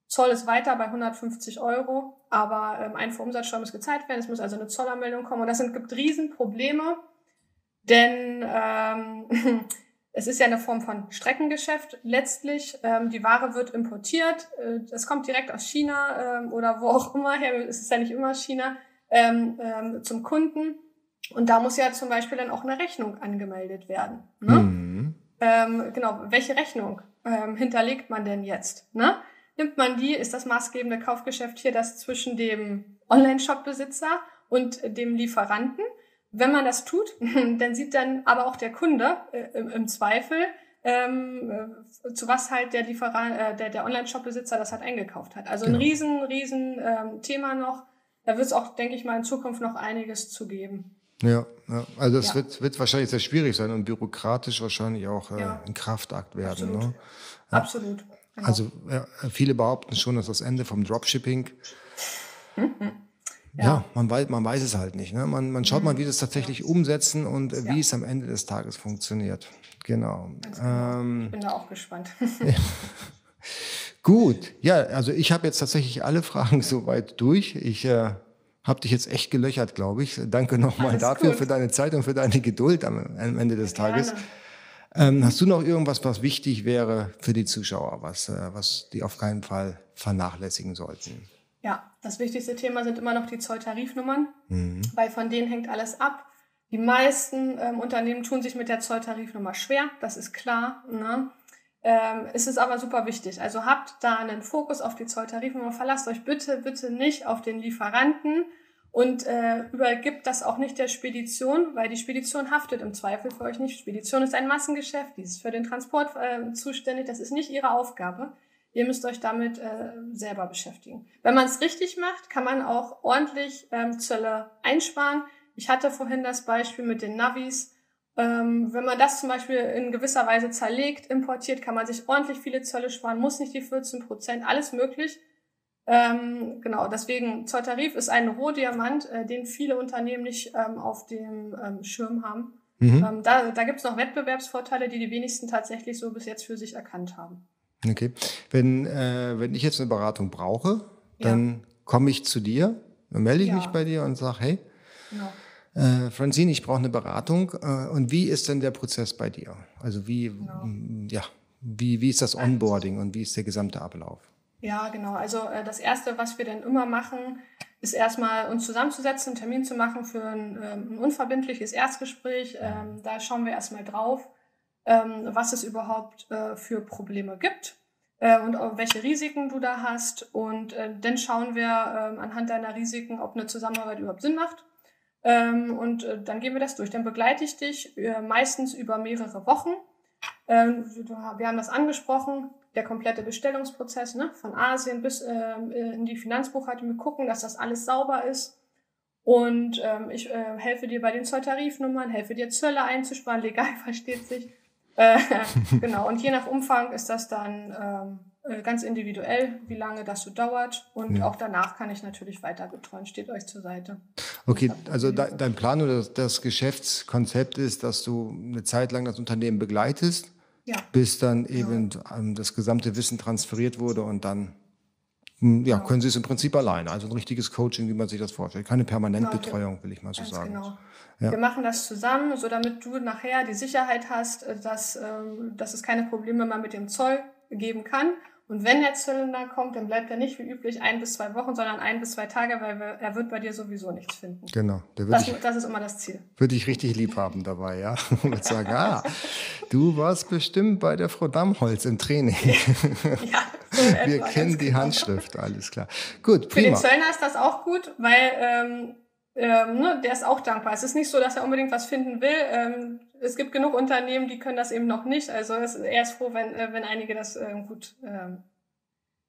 Zoll ist weiter bei 150 Euro, aber ähm, Einfuhrumsatzsteuer muss gezahlt werden. Es muss also eine Zollanmeldung kommen. Und das sind, gibt Riesenprobleme, denn ähm, es ist ja eine Form von Streckengeschäft letztlich. Ähm, die Ware wird importiert, äh, es kommt direkt aus China ähm, oder wo auch immer her. Es ist ja nicht immer China ähm, ähm, zum Kunden. Und da muss ja zum Beispiel dann auch eine Rechnung angemeldet werden. Ne? Mhm. Ähm, genau, welche Rechnung ähm, hinterlegt man denn jetzt? Ne? Nimmt man die, ist das maßgebende Kaufgeschäft hier das zwischen dem Online-Shop-Besitzer und dem Lieferanten? Wenn man das tut, dann sieht dann aber auch der Kunde äh, im, im, Zweifel, ähm, äh, zu was halt der Lieferant, äh, der, der Online-Shop-Besitzer das halt eingekauft hat. Also genau. ein riesen, riesen ähm, Thema noch da wird es auch, denke ich mal, in Zukunft noch einiges zu geben. Ja, ja. also es ja. wird, wird wahrscheinlich sehr schwierig sein und bürokratisch wahrscheinlich auch äh, ja. ein Kraftakt werden. Absolut. Ne? Ja. Absolut. Genau. Also ja, viele behaupten schon, dass das Ende vom Dropshipping. Ja. man weiß, man weiß es halt nicht. Ne? Man, man schaut mhm. mal, wie das tatsächlich umsetzen und äh, wie es am Ende des Tages funktioniert. Genau. genau. Ähm, ich bin da auch gespannt. Gut, ja, also ich habe jetzt tatsächlich alle Fragen soweit durch. Ich äh, habe dich jetzt echt gelöchert, glaube ich. Danke nochmal dafür, gut. für deine Zeit und für deine Geduld am, am Ende des Tages. Ähm, hast du noch irgendwas, was wichtig wäre für die Zuschauer, was, äh, was die auf keinen Fall vernachlässigen sollten? Ja, das wichtigste Thema sind immer noch die Zolltarifnummern, mhm. weil von denen hängt alles ab. Die meisten ähm, Unternehmen tun sich mit der Zolltarifnummer schwer, das ist klar. Ne? Ähm, ist aber super wichtig. Also habt da einen Fokus auf die Zolltarifnummer. Verlasst euch bitte, bitte nicht auf den Lieferanten und äh, übergibt das auch nicht der Spedition, weil die Spedition haftet im Zweifel für euch nicht. Spedition ist ein Massengeschäft, die ist für den Transport äh, zuständig. Das ist nicht ihre Aufgabe. Ihr müsst euch damit äh, selber beschäftigen. Wenn man es richtig macht, kann man auch ordentlich ähm, Zölle einsparen. Ich hatte vorhin das Beispiel mit den Navis ähm, wenn man das zum Beispiel in gewisser Weise zerlegt, importiert, kann man sich ordentlich viele Zölle sparen, muss nicht die 14 Prozent, alles möglich. Ähm, genau, deswegen Zolltarif ist ein Rohdiamant, äh, den viele Unternehmen nicht ähm, auf dem ähm, Schirm haben. Mhm. Ähm, da da gibt es noch Wettbewerbsvorteile, die die wenigsten tatsächlich so bis jetzt für sich erkannt haben. Okay. Wenn, äh, wenn ich jetzt eine Beratung brauche, dann ja. komme ich zu dir, dann melde ich ja. mich bei dir und sage, hey, genau äh, Francine, ich brauche eine Beratung. Äh, und wie ist denn der Prozess bei dir? Also wie, genau. ja, wie, wie ist das Onboarding und wie ist der gesamte Ablauf? Ja, genau. Also äh, das Erste, was wir dann immer machen, ist erstmal uns zusammenzusetzen, einen Termin zu machen für ein, ähm, ein unverbindliches Erstgespräch. Ähm, da schauen wir erstmal drauf, ähm, was es überhaupt äh, für Probleme gibt äh, und welche Risiken du da hast. Und äh, dann schauen wir ähm, anhand deiner Risiken, ob eine Zusammenarbeit überhaupt Sinn macht. Ähm, und äh, dann gehen wir das durch. Dann begleite ich dich äh, meistens über mehrere Wochen. Ähm, wir haben das angesprochen, der komplette Bestellungsprozess ne, von Asien bis äh, in die Finanzbuchhaltung. Wir gucken, dass das alles sauber ist. Und ähm, ich äh, helfe dir bei den Zolltarifnummern, helfe dir Zölle einzusparen, legal versteht sich. Äh, genau, und je nach Umfang ist das dann ähm, äh, ganz individuell, wie lange das so dauert. Und ja. auch danach kann ich natürlich weiter betreuen. Steht euch zur Seite. Okay, also de dein Plan oder das Geschäftskonzept ist, dass du eine Zeit lang das Unternehmen begleitest, ja. bis dann eben ja. das gesamte Wissen transferiert wurde und dann hm, ja, genau. können sie es im Prinzip alleine. Also ein richtiges Coaching, wie man sich das vorstellt. Keine Permanentbetreuung, will ich mal so Ganz sagen. Genau. Ja. Wir machen das zusammen, so damit du nachher die Sicherheit hast, äh, dass, ähm, dass es keine Probleme mehr mit dem Zoll geben kann und wenn der Zylinder kommt, dann bleibt er nicht wie üblich ein bis zwei Wochen, sondern ein bis zwei Tage, weil wir, er wird bei dir sowieso nichts finden. Genau. Das, ich, das, ist immer das Ziel. Würde ich richtig lieb haben dabei, ja. Und sagen, ah, du warst bestimmt bei der Frau Dammholz im Training. ja, so wir kennen die genau. Handschrift, alles klar. Gut, prima. Für den Zöllner ist das auch gut, weil ähm, ähm, ne, der ist auch dankbar. Es ist nicht so, dass er unbedingt was finden will. Ähm, es gibt genug Unternehmen, die können das eben noch nicht. Also es, er ist froh, wenn, äh, wenn einige das ähm, gut ähm,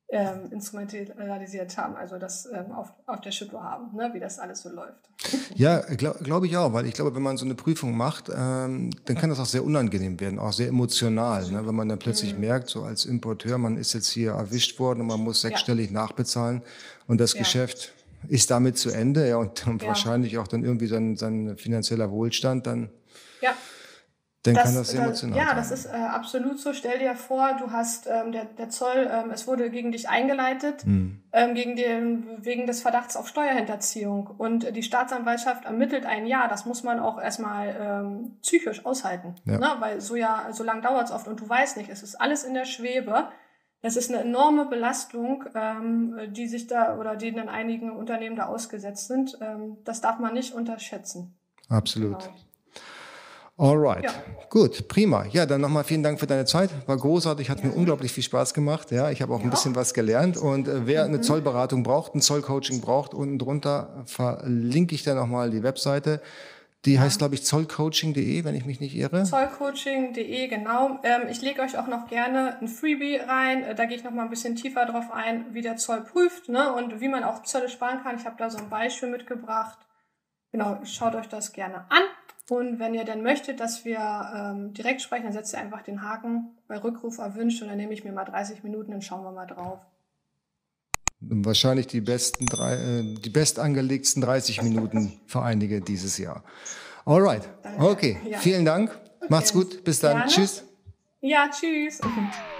ähm, instrumentalisiert haben, also das ähm, auf, auf der Schippe haben, ne, wie das alles so läuft. Ja, glaube glaub ich auch, weil ich glaube, wenn man so eine Prüfung macht, ähm, dann kann das auch sehr unangenehm werden, auch sehr emotional, ne, wenn man dann plötzlich mhm. merkt, so als Importeur, man ist jetzt hier erwischt worden und man muss sechsstellig ja. nachbezahlen und das ja. Geschäft ist damit zu Ende, ja, und, und ja. wahrscheinlich auch dann irgendwie sein, sein finanzieller Wohlstand dann. Ja. Dann das, kann das emotional Ja, sein. das ist äh, absolut so. Stell dir vor, du hast ähm, der, der Zoll, ähm, es wurde gegen dich eingeleitet, hm. ähm, gegen den, wegen des Verdachts auf Steuerhinterziehung. Und die Staatsanwaltschaft ermittelt ein Jahr. Das muss man auch erstmal ähm, psychisch aushalten. Ja. Ne? Weil so ja, so lang dauert es oft und du weißt nicht, es ist alles in der Schwebe. Das ist eine enorme Belastung, ähm, die sich da oder die in einigen Unternehmen da ausgesetzt sind. Ähm, das darf man nicht unterschätzen. Absolut. Genau. Alright, ja. gut, prima. Ja, dann nochmal vielen Dank für deine Zeit. War großartig, hat ja. mir unglaublich viel Spaß gemacht. Ja, ich habe auch ja. ein bisschen was gelernt. Und äh, wer mhm. eine Zollberatung braucht, ein Zollcoaching braucht, unten drunter verlinke ich dann nochmal die Webseite. Die heißt, glaube ich, zollcoaching.de, wenn ich mich nicht irre. Zollcoaching.de, genau. Ähm, ich lege euch auch noch gerne ein Freebie rein. Äh, da gehe ich noch mal ein bisschen tiefer drauf ein, wie der Zoll prüft ne? und wie man auch Zölle sparen kann. Ich habe da so ein Beispiel mitgebracht. Genau, schaut euch das gerne an. Und wenn ihr dann möchtet, dass wir ähm, direkt sprechen, dann setzt ihr einfach den Haken bei Rückruf erwünscht und dann nehme ich mir mal 30 Minuten, dann schauen wir mal drauf. Wahrscheinlich die besten drei, äh, die bestangelegten 30 Minuten für einige dieses Jahr. Alright. Okay. Ja. Vielen Dank. Macht's gut. Bis dann. Gerne. Tschüss. Ja, tschüss.